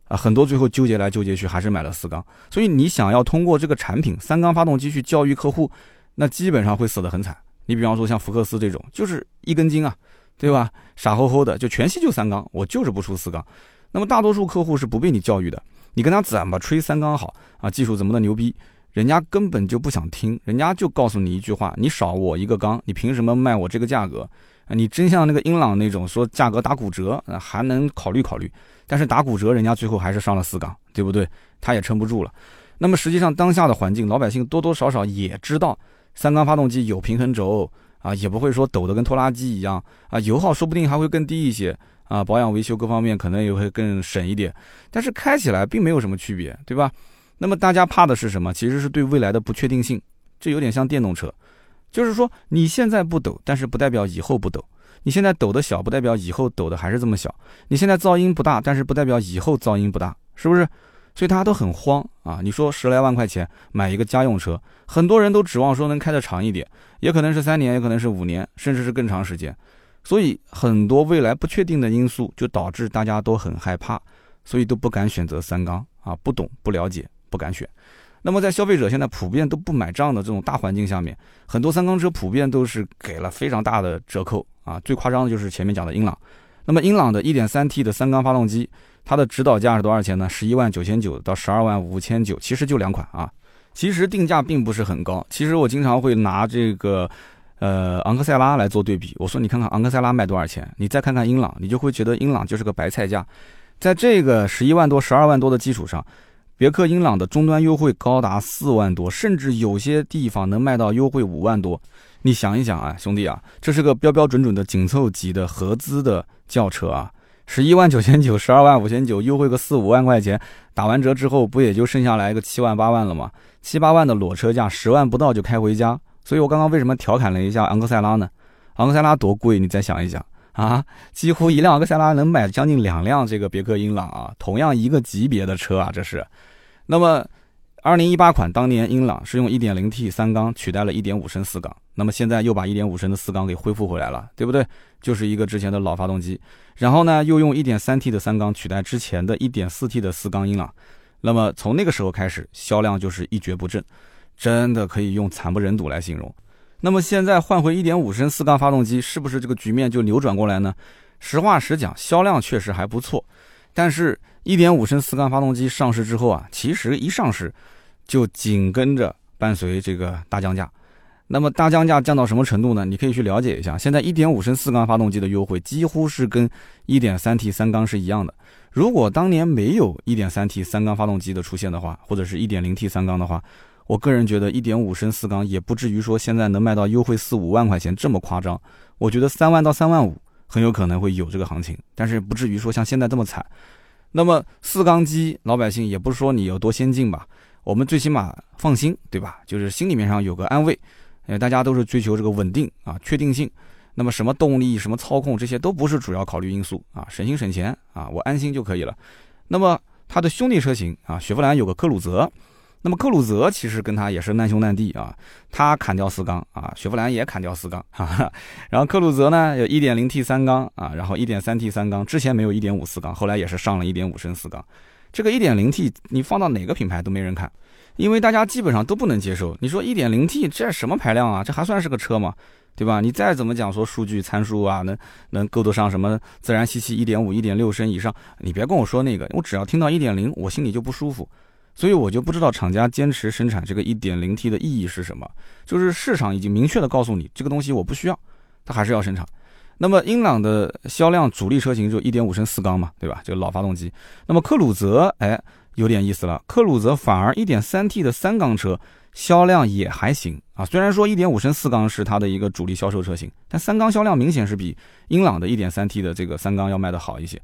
啊，很多最后纠结来纠结去还是买了四缸。所以你想要通过这个产品三缸发动机去教育客户，那基本上会死得很惨。你比方说像福克斯这种，就是一根筋啊，对吧？傻乎乎的就全系就三缸，我就是不出四缸。那么大多数客户是不被你教育的。你跟他怎么吹三缸好啊？技术怎么的牛逼？人家根本就不想听，人家就告诉你一句话：你少我一个缸，你凭什么卖我这个价格？你真像那个英朗那种说价格打骨折，还能考虑考虑。但是打骨折，人家最后还是上了四缸，对不对？他也撑不住了。那么实际上当下的环境，老百姓多多少少也知道三缸发动机有平衡轴啊，也不会说抖得跟拖拉机一样啊，油耗说不定还会更低一些。啊，保养维修各方面可能也会更省一点，但是开起来并没有什么区别，对吧？那么大家怕的是什么？其实是对未来的不确定性，这有点像电动车，就是说你现在不抖，但是不代表以后不抖；你现在抖的小，不代表以后抖的还是这么小；你现在噪音不大，但是不代表以后噪音不大，是不是？所以大家都很慌啊！你说十来万块钱买一个家用车，很多人都指望说能开得长一点，也可能是三年，也可能是五年，甚至是更长时间。所以很多未来不确定的因素，就导致大家都很害怕，所以都不敢选择三缸啊，不懂不了解不敢选。那么在消费者现在普遍都不买账的这种大环境下面，很多三缸车普遍都是给了非常大的折扣啊。最夸张的就是前面讲的英朗。那么英朗的 1.3T 的三缸发动机，它的指导价是多少钱呢？十一万九千九到十二万五千九，其实就两款啊。其实定价并不是很高。其实我经常会拿这个。呃，昂克赛拉来做对比，我说你看看昂克赛拉卖多少钱，你再看看英朗，你就会觉得英朗就是个白菜价。在这个十一万多、十二万多的基础上，别克英朗的终端优惠高达四万多，甚至有些地方能卖到优惠五万多。你想一想啊，兄弟啊，这是个标标准准的紧凑级的合资的轿车啊，十一万九千九、十二万五千九，优惠个四五万块钱，打完折之后不也就剩下来个七万八万了吗？七八万的裸车价，十万不到就开回家。所以我刚刚为什么调侃了一下昂克赛拉呢？昂克赛拉多贵？你再想一想啊，几乎一辆昂克赛拉能买将近两辆这个别克英朗啊，同样一个级别的车啊，这是。那么二零一八款当年英朗是用 1.0T 三缸取代了1.5升四缸，那么现在又把1.5升的四缸给恢复回来了，对不对？就是一个之前的老发动机，然后呢又用 1.3T 的三缸取代之前的 1.4T 的四缸英朗，那么从那个时候开始销量就是一蹶不振，真的可以用惨不忍睹来形容。那么现在换回1.5升四缸发动机，是不是这个局面就扭转过来呢？实话实讲，销量确实还不错，但是1.5升四缸发动机上市之后啊，其实一上市。就紧跟着伴随这个大降价，那么大降价降到什么程度呢？你可以去了解一下。现在1.5升四缸发动机的优惠几乎是跟 1.3T 三缸是一样的。如果当年没有 1.3T 三缸发动机的出现的话，或者是一点零 T 三缸的话，我个人觉得1.5升四缸也不至于说现在能卖到优惠四五万块钱这么夸张。我觉得三万到三万五很有可能会有这个行情，但是不至于说像现在这么惨。那么四缸机老百姓也不是说你有多先进吧。我们最起码放心，对吧？就是心里面上有个安慰，因为，大家都是追求这个稳定啊、确定性。那么什么动力、什么操控，这些都不是主要考虑因素啊，省心省钱啊，我安心就可以了。那么它的兄弟车型啊，雪佛兰有个科鲁泽，那么科鲁泽其实跟它也是难兄难弟啊，它砍掉四缸啊，雪佛兰也砍掉四缸，哈哈。然后科鲁泽呢有 1.0T 三缸啊，然后 1.3T 三缸，之前没有1.5四缸，后来也是上了一点五升四缸。这个 1.0T 你放到哪个品牌都没人看，因为大家基本上都不能接受。你说 1.0T 这什么排量啊？这还算是个车吗？对吧？你再怎么讲说数据参数啊，能能够得上什么自然吸气1.5、1.6升以上，你别跟我说那个，我只要听到1.0，我心里就不舒服。所以我就不知道厂家坚持生产这个 1.0T 的意义是什么。就是市场已经明确的告诉你，这个东西我不需要，它还是要生产。那么英朗的销量主力车型就1.5升四缸嘛，对吧？这个老发动机。那么克鲁泽，哎，有点意思了。克鲁泽反而 1.3T 的三缸车销量也还行啊。虽然说1.5升四缸是它的一个主力销售车型，但三缸销量明显是比英朗的 1.3T 的这个三缸要卖的好一些。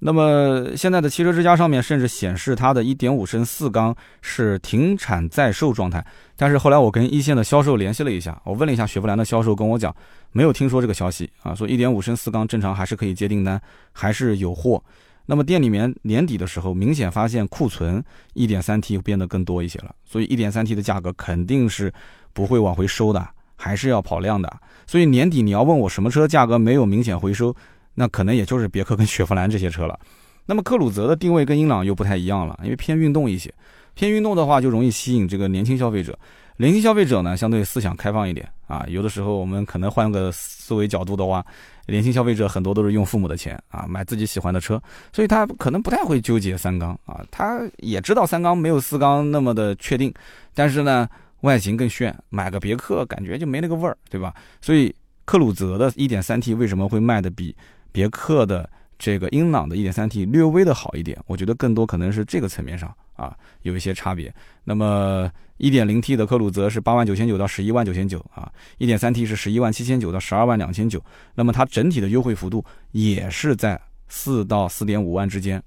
那么现在的汽车之家上面甚至显示它的1.5升四缸是停产在售状态。但是后来我跟一线的销售联系了一下，我问了一下雪佛兰的销售，跟我讲没有听说这个消息啊，说1.5升四缸正常还是可以接订单，还是有货。那么店里面年底的时候明显发现库存 1.3T 变得更多一些了，所以 1.3T 的价格肯定是不会往回收的，还是要跑量的。所以年底你要问我什么车价格没有明显回收？那可能也就是别克跟雪佛兰这些车了，那么克鲁泽的定位跟英朗又不太一样了，因为偏运动一些，偏运动的话就容易吸引这个年轻消费者，年轻消费者呢相对思想开放一点啊，有的时候我们可能换个思维角度的话，年轻消费者很多都是用父母的钱啊买自己喜欢的车，所以他可能不太会纠结三缸啊，他也知道三缸没有四缸那么的确定，但是呢外形更炫，买个别克感觉就没那个味儿，对吧？所以克鲁泽的 1.3T 为什么会卖的比别克的这个英朗的 1.3T 略微的好一点，我觉得更多可能是这个层面上啊有一些差别。那么 1.0T 的科鲁泽是八万九千九到十一万九千九啊，1.3T 是十一万七千九到十二万两千九。那么它整体的优惠幅度也是在四到四点五万之间。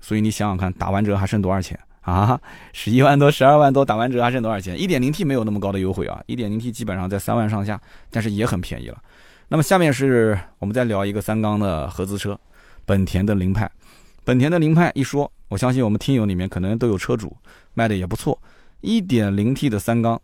所以你想想看，打完折还剩多少钱啊？十一万多、十二万多，打完折还剩多少钱？1.0T 没有那么高的优惠啊，1.0T 基本上在三万上下，但是也很便宜了。那么下面是我们再聊一个三缸的合资车，本田的凌派。本田的凌派一说，我相信我们听友里面可能都有车主，卖的也不错。1.0T 的三缸，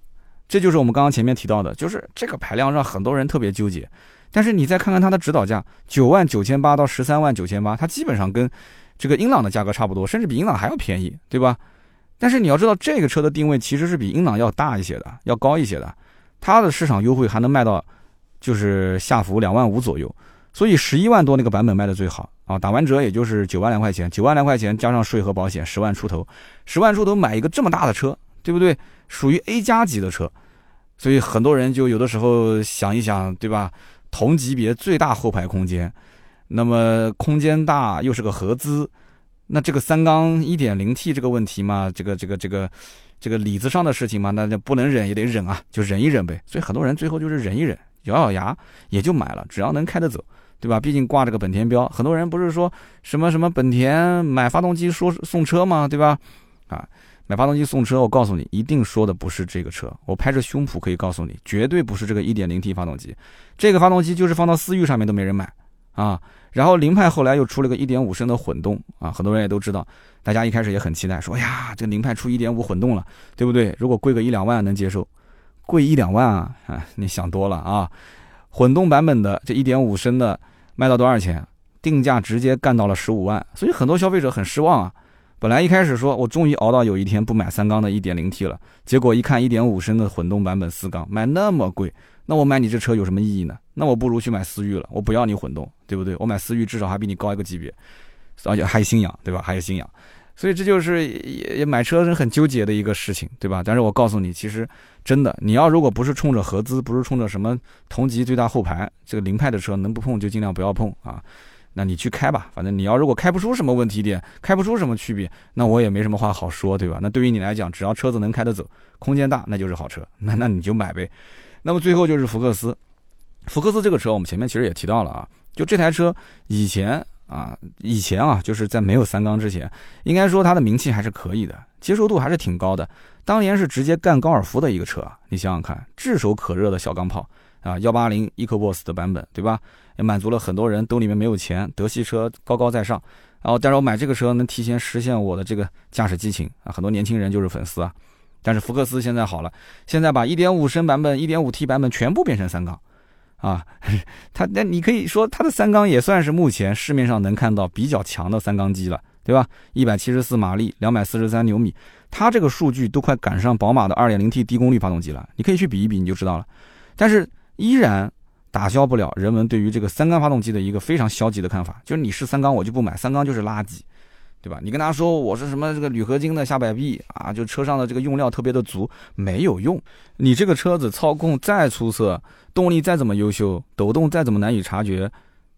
这就是我们刚刚前面提到的，就是这个排量让很多人特别纠结。但是你再看看它的指导价，九万九千八到十三万九千八，它基本上跟这个英朗的价格差不多，甚至比英朗还要便宜，对吧？但是你要知道，这个车的定位其实是比英朗要大一些的，要高一些的，它的市场优惠还能卖到。就是下浮两万五左右，所以十一万多那个版本卖的最好啊！打完折也就是九万来块钱，九万来块钱加上税和保险，十万出头，十万出头买一个这么大的车，对不对？属于 A 加级的车，所以很多人就有的时候想一想，对吧？同级别最大后排空间，那么空间大又是个合资，那这个三缸一点零 T 这个问题嘛，这个这个这个这个里子上的事情嘛，那就不能忍也得忍啊，就忍一忍呗。所以很多人最后就是忍一忍。咬咬牙也就买了，只要能开得走，对吧？毕竟挂着个本田标，很多人不是说什么什么本田买发动机说送车吗？对吧？啊，买发动机送车，我告诉你，一定说的不是这个车。我拍着胸脯可以告诉你，绝对不是这个 1.0T 发动机。这个发动机就是放到思域上面都没人买啊。然后凌派后来又出了个1.5升的混动啊，很多人也都知道，大家一开始也很期待，说呀，这凌派出1.5混动了，对不对？如果贵个一两万能接受，贵一两万啊，啊，你想多了啊。混动版本的这1.5升的卖到多少钱？定价直接干到了十五万，所以很多消费者很失望啊。本来一开始说我终于熬到有一天不买三缸的 1.0T 了，结果一看1.5升的混动版本四缸买那么贵，那我买你这车有什么意义呢？那我不如去买思域了，我不要你混动，对不对？我买思域至少还比你高一个级别，而且还有信仰，对吧？还有信仰，所以这就是也买车人很纠结的一个事情，对吧？但是我告诉你，其实真的，你要如果不是冲着合资，不是冲着什么同级最大后排，这个凌派的车能不碰就尽量不要碰啊。那你去开吧，反正你要如果开不出什么问题点，开不出什么区别，那我也没什么话好说，对吧？那对于你来讲，只要车子能开得走，空间大，那就是好车，那 那你就买呗。那么最后就是福克斯，福克斯这个车我们前面其实也提到了啊，就这台车以前啊，以前啊，就是在没有三缸之前，应该说它的名气还是可以的，接受度还是挺高的。当年是直接干高尔夫的一个车，你想想看，炙手可热的小钢炮啊，幺八零 EcoBoost 的版本，对吧？也满足了很多人兜里面没有钱，德系车高高在上，然后但是我买这个车能提前实现我的这个驾驶激情啊，很多年轻人就是粉丝啊。但是福克斯现在好了，现在把1.5升版本、1.5T 版本全部变成三缸，啊，它那你可以说它的三缸也算是目前市面上能看到比较强的三缸机了，对吧？174马力，243牛米，它这个数据都快赶上宝马的 2.0T 低功率发动机了，你可以去比一比你就知道了。但是依然。打消不了人们对于这个三缸发动机的一个非常消极的看法，就是你是三缸我就不买，三缸就是垃圾，对吧？你跟他说我是什么这个铝合金的下摆臂啊，就车上的这个用料特别的足，没有用。你这个车子操控再出色，动力再怎么优秀，抖动再怎么难以察觉，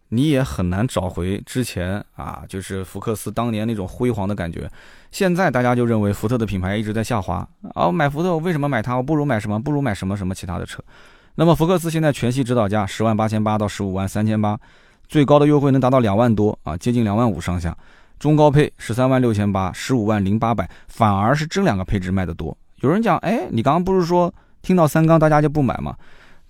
你也很难找回之前啊，就是福克斯当年那种辉煌的感觉。现在大家就认为福特的品牌一直在下滑啊，买福特我为什么买它？我不如买什么？不如买什么什么其他的车。那么福克斯现在全系指导价十万八千八到十五万三千八，最高的优惠能达到两万多啊，接近两万五上下。中高配十三万六千八，十五万零八百，反而是这两个配置卖的多。有人讲，哎，你刚刚不是说听到三缸大家就不买吗？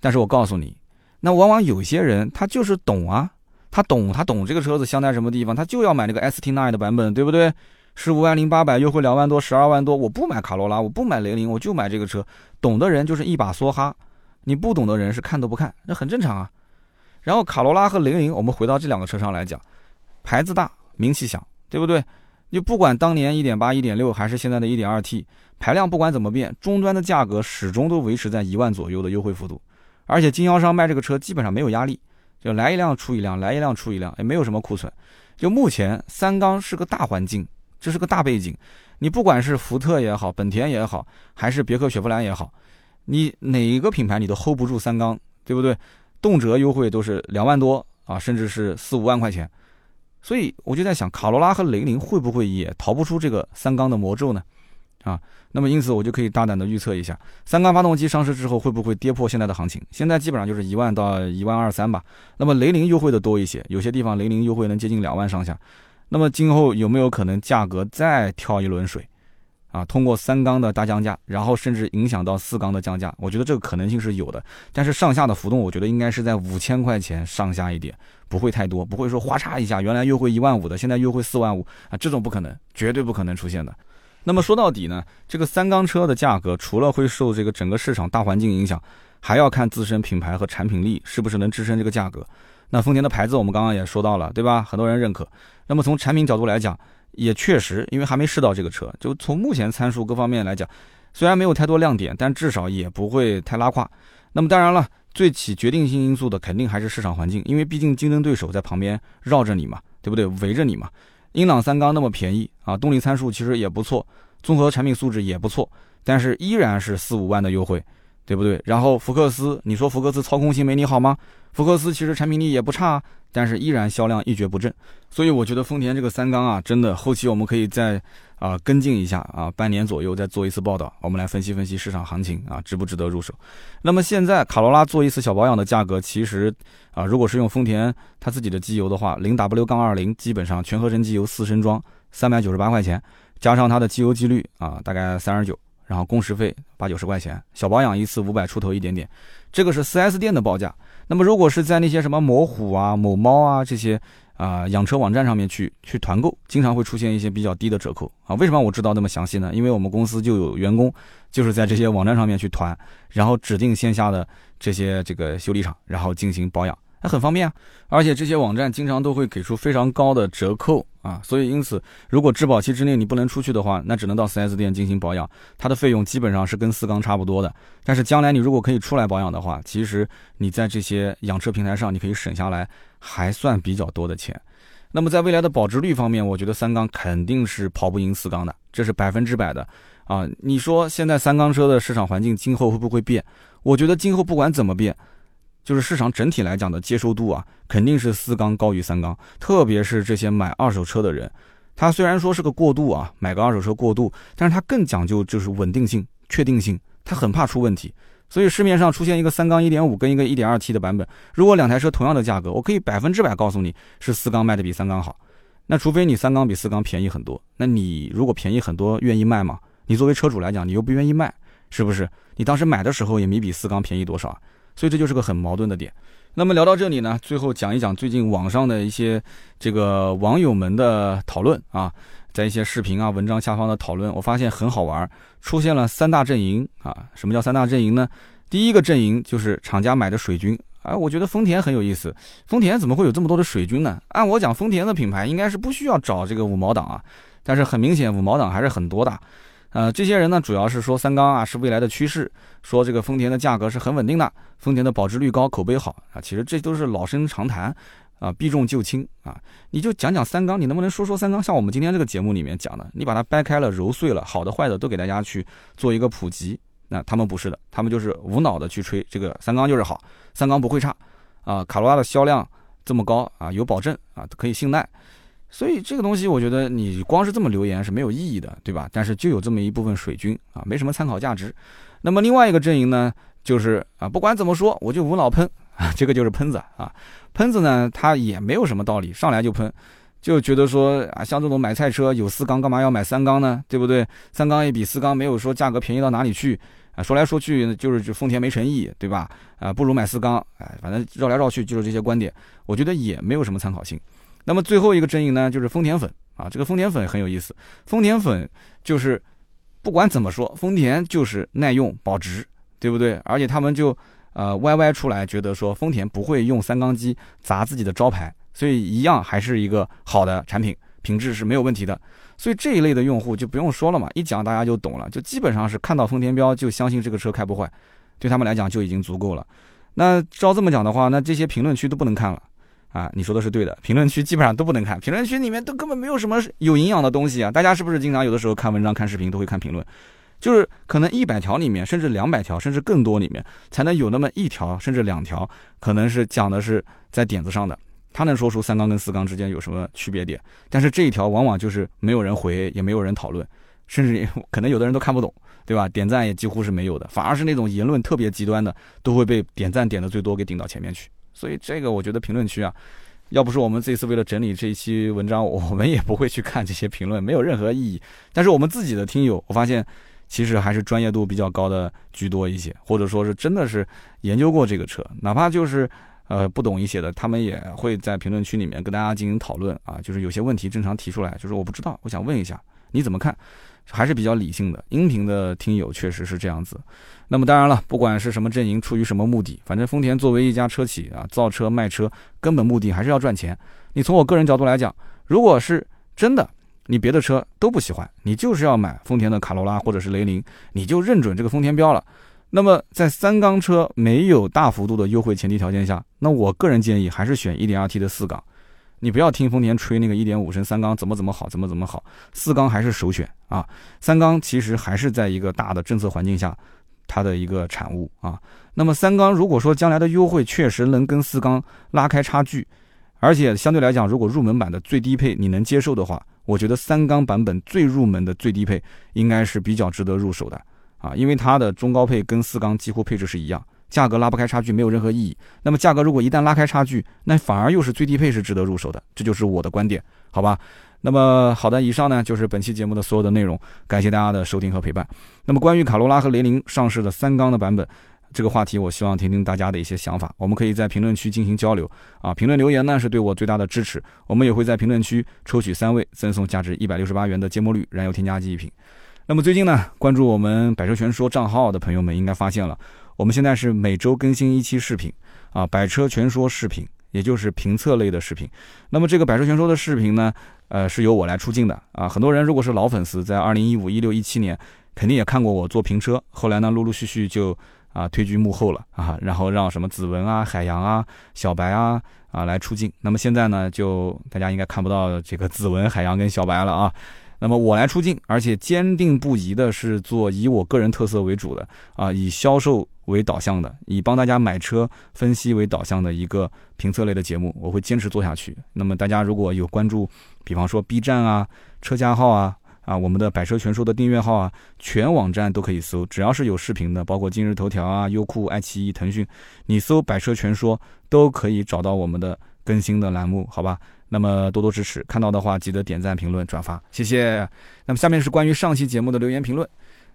但是我告诉你，那往往有些人他就是懂啊，他懂，他懂这个车子香在什么地方，他就要买那个 ST9 的版本，对不对？十五万零八百优惠两万多，十二万多，我不买卡罗拉，我不买雷凌，我就买这个车。懂的人就是一把梭哈。你不懂的人是看都不看，那很正常啊。然后卡罗拉和雷凌，我们回到这两个车上来讲，牌子大，名气响，对不对？你不管当年1.8、1.6还是现在的 1.2T，排量不管怎么变，终端的价格始终都维持在一万左右的优惠幅度。而且经销商卖这个车基本上没有压力，就来一辆出一辆，来一辆出一辆，也没有什么库存。就目前三缸是个大环境，这是个大背景。你不管是福特也好，本田也好，还是别克雪佛兰也好。你哪一个品牌你都 hold 不住三缸，对不对？动辄优惠都是两万多啊，甚至是四五万块钱。所以我就在想，卡罗拉和雷凌会不会也逃不出这个三缸的魔咒呢？啊，那么因此我就可以大胆的预测一下，三缸发动机上市之后会不会跌破现在的行情？现在基本上就是一万到一万二三吧。那么雷凌优惠的多一些，有些地方雷凌优惠能接近两万上下。那么今后有没有可能价格再跳一轮水？啊，通过三缸的大降价，然后甚至影响到四缸的降价，我觉得这个可能性是有的。但是上下的浮动，我觉得应该是在五千块钱上下一点，不会太多，不会说哗嚓一下，原来优惠一万五的，现在优惠四万五啊，这种不可能，绝对不可能出现的。那么说到底呢，这个三缸车的价格，除了会受这个整个市场大环境影响，还要看自身品牌和产品力是不是能支撑这个价格。那丰田的牌子我们刚刚也说到了，对吧？很多人认可。那么从产品角度来讲，也确实，因为还没试到这个车，就从目前参数各方面来讲，虽然没有太多亮点，但至少也不会太拉胯。那么当然了，最起决定性因素的肯定还是市场环境，因为毕竟竞争对手在旁边绕着你嘛，对不对？围着你嘛。英朗三缸那么便宜啊，动力参数其实也不错，综合产品素质也不错，但是依然是四五万的优惠。对不对？然后福克斯，你说福克斯操控性没你好吗？福克斯其实产品力也不差，但是依然销量一蹶不振。所以我觉得丰田这个三缸啊，真的后期我们可以再啊跟进一下啊，半年左右再做一次报道，我们来分析分析市场行情啊，值不值得入手？那么现在卡罗拉做一次小保养的价格，其实啊，如果是用丰田它自己的机油的话，零 W 杠二零基本上全合成机油四升装，三百九十八块钱，加上它的机油机滤啊，大概三十九。然后工时费八九十块钱，小保养一次五百出头一点点，这个是 4S 店的报价。那么如果是在那些什么某虎啊、某猫啊这些啊养车网站上面去去团购，经常会出现一些比较低的折扣啊。为什么我知道那么详细呢？因为我们公司就有员工就是在这些网站上面去团，然后指定线下的这些这个修理厂，然后进行保养。那很方便啊，而且这些网站经常都会给出非常高的折扣啊，所以因此，如果质保期之内你不能出去的话，那只能到 4S 店进行保养，它的费用基本上是跟四缸差不多的。但是将来你如果可以出来保养的话，其实你在这些养车平台上你可以省下来还算比较多的钱。那么在未来的保值率方面，我觉得三缸肯定是跑不赢四缸的，这是百分之百的啊。你说现在三缸车的市场环境今后会不会变？我觉得今后不管怎么变。就是市场整体来讲的接受度啊，肯定是四缸高于三缸，特别是这些买二手车的人，他虽然说是个过渡啊，买个二手车过渡，但是他更讲究就是稳定性、确定性，他很怕出问题，所以市面上出现一个三缸一点五跟一个一点二 T 的版本，如果两台车同样的价格，我可以百分之百告诉你是四缸卖的比三缸好，那除非你三缸比四缸便宜很多，那你如果便宜很多愿意卖吗？你作为车主来讲，你又不愿意卖，是不是？你当时买的时候也没比四缸便宜多少。所以这就是个很矛盾的点。那么聊到这里呢，最后讲一讲最近网上的一些这个网友们的讨论啊，在一些视频啊、文章下方的讨论，我发现很好玩，出现了三大阵营啊。什么叫三大阵营呢？第一个阵营就是厂家买的水军啊，我觉得丰田很有意思，丰田怎么会有这么多的水军呢？按我讲，丰田的品牌应该是不需要找这个五毛党啊，但是很明显五毛党还是很多的。呃，这些人呢，主要是说三缸啊是未来的趋势，说这个丰田的价格是很稳定的，丰田的保值率高，口碑好啊。其实这都是老生常谈啊，避重就轻啊。你就讲讲三缸，你能不能说说三缸？像我们今天这个节目里面讲的，你把它掰开了揉碎了，好的坏的都给大家去做一个普及。那他们不是的，他们就是无脑的去吹这个三缸就是好，三缸不会差啊。卡罗拉的销量这么高啊，有保证啊，可以信赖。所以这个东西，我觉得你光是这么留言是没有意义的，对吧？但是就有这么一部分水军啊，没什么参考价值。那么另外一个阵营呢，就是啊，不管怎么说，我就无脑喷啊，这个就是喷子啊。喷子呢，他也没有什么道理，上来就喷，就觉得说啊，像这种买菜车有四缸，干嘛要买三缸呢？对不对？三缸也比四缸没有说价格便宜到哪里去啊。说来说去就是就丰田没诚意，对吧？啊，不如买四缸，哎，反正绕来绕去就是这些观点，我觉得也没有什么参考性。那么最后一个阵营呢，就是丰田粉啊，这个丰田粉很有意思。丰田粉就是不管怎么说，丰田就是耐用保值，对不对？而且他们就呃歪歪出来，觉得说丰田不会用三缸机砸自己的招牌，所以一样还是一个好的产品，品质是没有问题的。所以这一类的用户就不用说了嘛，一讲大家就懂了，就基本上是看到丰田标就相信这个车开不坏，对他们来讲就已经足够了。那照这么讲的话，那这些评论区都不能看了。啊，你说的是对的，评论区基本上都不能看，评论区里面都根本没有什么有营养的东西啊。大家是不是经常有的时候看文章、看视频都会看评论？就是可能一百条里面，甚至两百条，甚至更多里面，才能有那么一条，甚至两条，可能是讲的是在点子上的，他能说出三缸跟四缸之间有什么区别点。但是这一条往往就是没有人回，也没有人讨论，甚至 可能有的人都看不懂，对吧？点赞也几乎是没有的，反而是那种言论特别极端的，都会被点赞点的最多给顶到前面去。所以这个我觉得评论区啊，要不是我们这次为了整理这一期文章，我们也不会去看这些评论，没有任何意义。但是我们自己的听友，我发现其实还是专业度比较高的居多一些，或者说是真的是研究过这个车，哪怕就是呃不懂一些的，他们也会在评论区里面跟大家进行讨论啊，就是有些问题正常提出来，就是我不知道，我想问一下你怎么看。还是比较理性的，音频的听友确实是这样子。那么当然了，不管是什么阵营，出于什么目的，反正丰田作为一家车企啊，造车卖车根本目的还是要赚钱。你从我个人角度来讲，如果是真的，你别的车都不喜欢，你就是要买丰田的卡罗拉或者是雷凌，你就认准这个丰田标了。那么在三缸车没有大幅度的优惠前提条件下，那我个人建议还是选 1.2T 的四缸。你不要听丰田吹那个一点五升三缸怎么怎么好，怎么怎么好，四缸还是首选啊。三缸其实还是在一个大的政策环境下，它的一个产物啊。那么三缸如果说将来的优惠确实能跟四缸拉开差距，而且相对来讲，如果入门版的最低配你能接受的话，我觉得三缸版本最入门的最低配应该是比较值得入手的啊，因为它的中高配跟四缸几乎配置是一样，价格拉不开差距没有任何意义。那么价格如果一旦拉开差距，那反而又是最低配是值得入手的，这就是我的观点，好吧？那么好的，以上呢就是本期节目的所有的内容，感谢大家的收听和陪伴。那么关于卡罗拉和雷凌上市的三缸的版本。这个话题，我希望听听大家的一些想法，我们可以在评论区进行交流啊！评论留言呢是对我最大的支持，我们也会在评论区抽取三位赠送价值一百六十八元的芥末绿燃油添加剂一瓶。那么最近呢，关注我们百车全说账号的朋友们应该发现了，我们现在是每周更新一期视频啊，百车全说视频，也就是评测类的视频。那么这个百车全说的视频呢，呃，是由我来出镜的啊。很多人如果是老粉丝，在二零一五、一六、一七年肯定也看过我做评车，后来呢，陆陆续续就。啊，退居幕后了啊，然后让什么子文啊、海洋啊、小白啊啊来出镜。那么现在呢，就大家应该看不到这个子文、海洋跟小白了啊。那么我来出镜，而且坚定不移的是做以我个人特色为主的啊，以销售为导向的，以帮大家买车分析为导向的一个评测类的节目，我会坚持做下去。那么大家如果有关注，比方说 B 站啊、车家号啊。啊，我们的百车全说的订阅号啊，全网站都可以搜，只要是有视频的，包括今日头条啊、优酷、爱奇艺、腾讯，你搜百车全说都可以找到我们的更新的栏目，好吧？那么多多支持，看到的话记得点赞、评论、转发，谢谢。那么下面是关于上期节目的留言评论。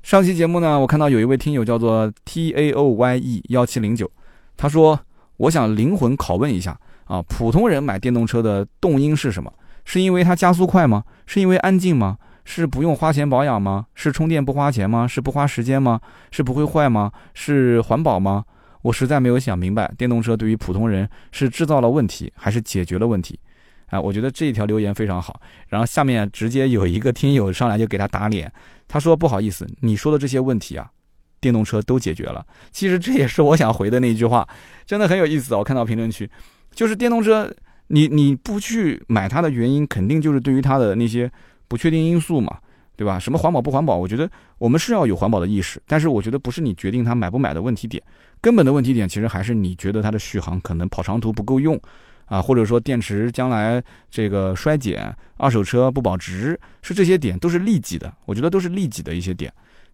上期节目呢，我看到有一位听友叫做 T A O Y E 幺七零九，他说：“我想灵魂拷问一下啊，普通人买电动车的动因是什么？是因为它加速快吗？是因为安静吗？”是不用花钱保养吗？是充电不花钱吗？是不花时间吗？是不会坏吗？是环保吗？我实在没有想明白，电动车对于普通人是制造了问题，还是解决了问题？啊，我觉得这一条留言非常好。然后下面直接有一个听友上来就给他打脸，他说不好意思，你说的这些问题啊，电动车都解决了。其实这也是我想回的那句话，真的很有意思。我看到评论区，就是电动车，你你不去买它的原因，肯定就是对于它的那些。不确定因素嘛，对吧？什么环保不环保？我觉得我们是要有环保的意识，但是我觉得不是你决定它买不买的问题点，根本的问题点其实还是你觉得它的续航可能跑长途不够用，啊，或者说电池将来这个衰减，二手车不保值，是这些点都是利己的，我觉得都是利己的一些点。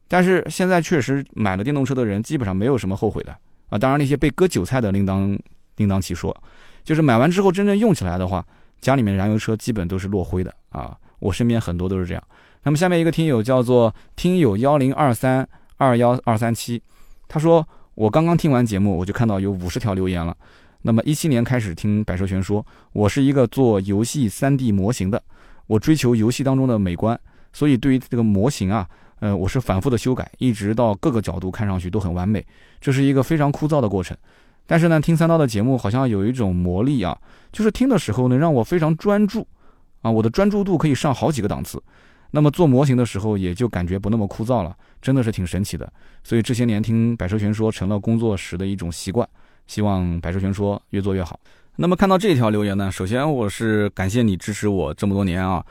但是现在确实买了电动车的人基本上没有什么后悔的啊，当然那些被割韭菜的另当另当其说，就是买完之后真正用起来的话，家里面燃油车基本都是落灰的啊。我身边很多都是这样。那么下面一个听友叫做听友幺零二三二幺二三七，他说我刚刚听完节目，我就看到有五十条留言了。那么一七年开始听百车全说，我是一个做游戏三 D 模型的，我追求游戏当中的美观，所以对于这个模型啊，呃，我是反复的修改，一直到各个角度看上去都很完美。这是一个非常枯燥的过程。但是呢，听三刀的节目好像有一种魔力啊，就是听的时候呢，让我非常专注。啊，我的专注度可以上好几个档次，那么做模型的时候也就感觉不那么枯燥了，真的是挺神奇的。所以这些年听百车全说成了工作时的一种习惯，希望百车全说越做越好。那么看到这条留言呢，首先我是感谢你支持我这么多年啊，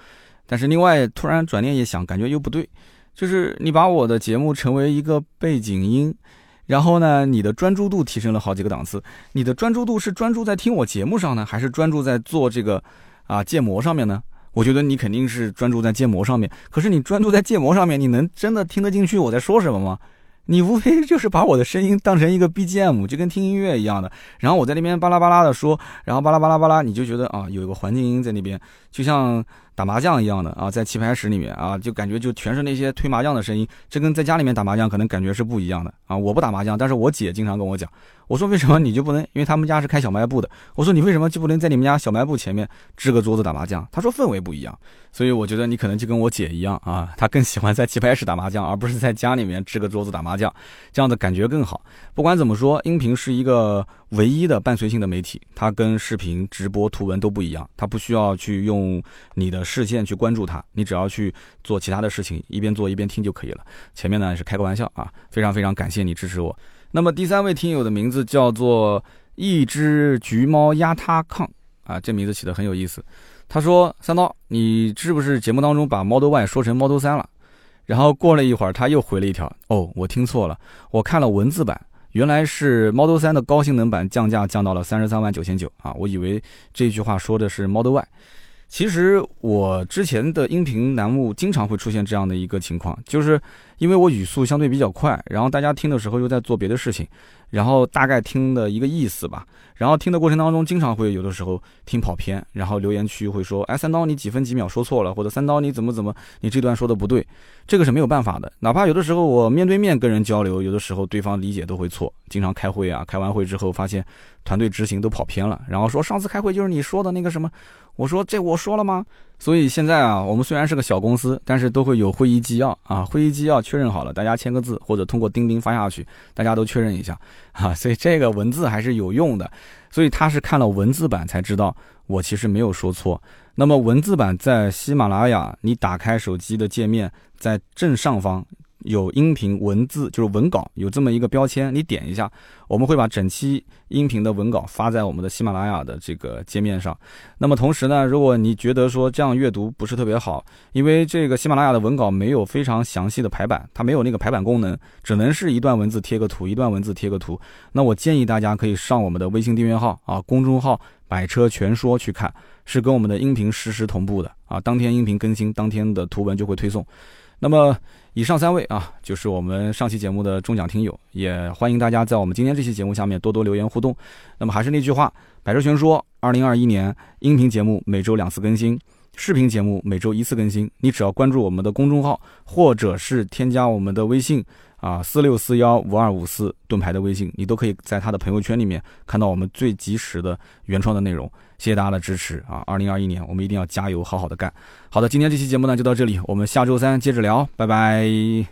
但是另外突然转念一想，感觉又不对，就是你把我的节目成为一个背景音，然后呢，你的专注度提升了好几个档次，你的专注度是专注在听我节目上呢，还是专注在做这个？啊，建模上面呢，我觉得你肯定是专注在建模上面。可是你专注在建模上面，你能真的听得进去我在说什么吗？你无非 就是把我的声音当成一个 BGM，就跟听音乐一样的。然后我在那边巴拉巴拉的说，然后巴拉巴拉巴拉，你就觉得啊，有一个环境音在那边，就像。打麻将一样的啊，在棋牌室里面啊，就感觉就全是那些推麻将的声音，这跟在家里面打麻将可能感觉是不一样的啊。我不打麻将，但是我姐经常跟我讲，我说为什么你就不能？因为他们家是开小卖部的，我说你为什么就不能在你们家小卖部前面支个桌子打麻将？他说氛围不一样，所以我觉得你可能就跟我姐一样啊，她更喜欢在棋牌室打麻将，而不是在家里面支个桌子打麻将，这样的感觉更好。不管怎么说，音频是一个唯一的伴随性的媒体，它跟视频、直播、图文都不一样，它不需要去用你的。视线去关注它，你只要去做其他的事情，一边做一边听就可以了。前面呢是开个玩笑啊，非常非常感谢你支持我。那么第三位听友的名字叫做一只橘猫压塌炕啊，这名字起的很有意思。他说：“三刀，你是不是节目当中把 Model Y 说成 Model 三了？”然后过了一会儿，他又回了一条：“哦，我听错了，我看了文字版，原来是 Model 三的高性能版降价降到了三十三万九千九啊，我以为这句话说的是 Model Y。”其实我之前的音频栏目经常会出现这样的一个情况，就是因为我语速相对比较快，然后大家听的时候又在做别的事情，然后大概听的一个意思吧。然后听的过程当中，经常会有的时候听跑偏，然后留言区会说：“哎，三刀你几分几秒说错了，或者三刀你怎么怎么，你这段说的不对。”这个是没有办法的，哪怕有的时候我面对面跟人交流，有的时候对方理解都会错。经常开会啊，开完会之后发现团队执行都跑偏了，然后说上次开会就是你说的那个什么。我说这我说了吗？所以现在啊，我们虽然是个小公司，但是都会有会议纪要啊，会议纪要确认好了，大家签个字，或者通过钉钉发下去，大家都确认一下 啊。所以这个文字还是有用的。所以他是看了文字版才知道我其实没有说错。那么文字版在喜马拉雅，你打开手机的界面，在正上方。有音频文字，就是文稿，有这么一个标签，你点一下，我们会把整期音频的文稿发在我们的喜马拉雅的这个界面上。那么同时呢，如果你觉得说这样阅读不是特别好，因为这个喜马拉雅的文稿没有非常详细的排版，它没有那个排版功能，只能是一段文字贴个图，一段文字贴个图。那我建议大家可以上我们的微信订阅号啊，公众号“百车全说”去看，是跟我们的音频实时同步的啊，当天音频更新，当天的图文就会推送。那么。以上三位啊，就是我们上期节目的中奖听友，也欢迎大家在我们今天这期节目下面多多留言互动。那么还是那句话，百车全说，二零二一年音频节目每周两次更新，视频节目每周一次更新。你只要关注我们的公众号，或者是添加我们的微信。啊，四六四幺五二五四盾牌的微信，你都可以在他的朋友圈里面看到我们最及时的原创的内容。谢谢大家的支持啊！二零二一年，我们一定要加油，好好的干。好的，今天这期节目呢就到这里，我们下周三接着聊，拜拜。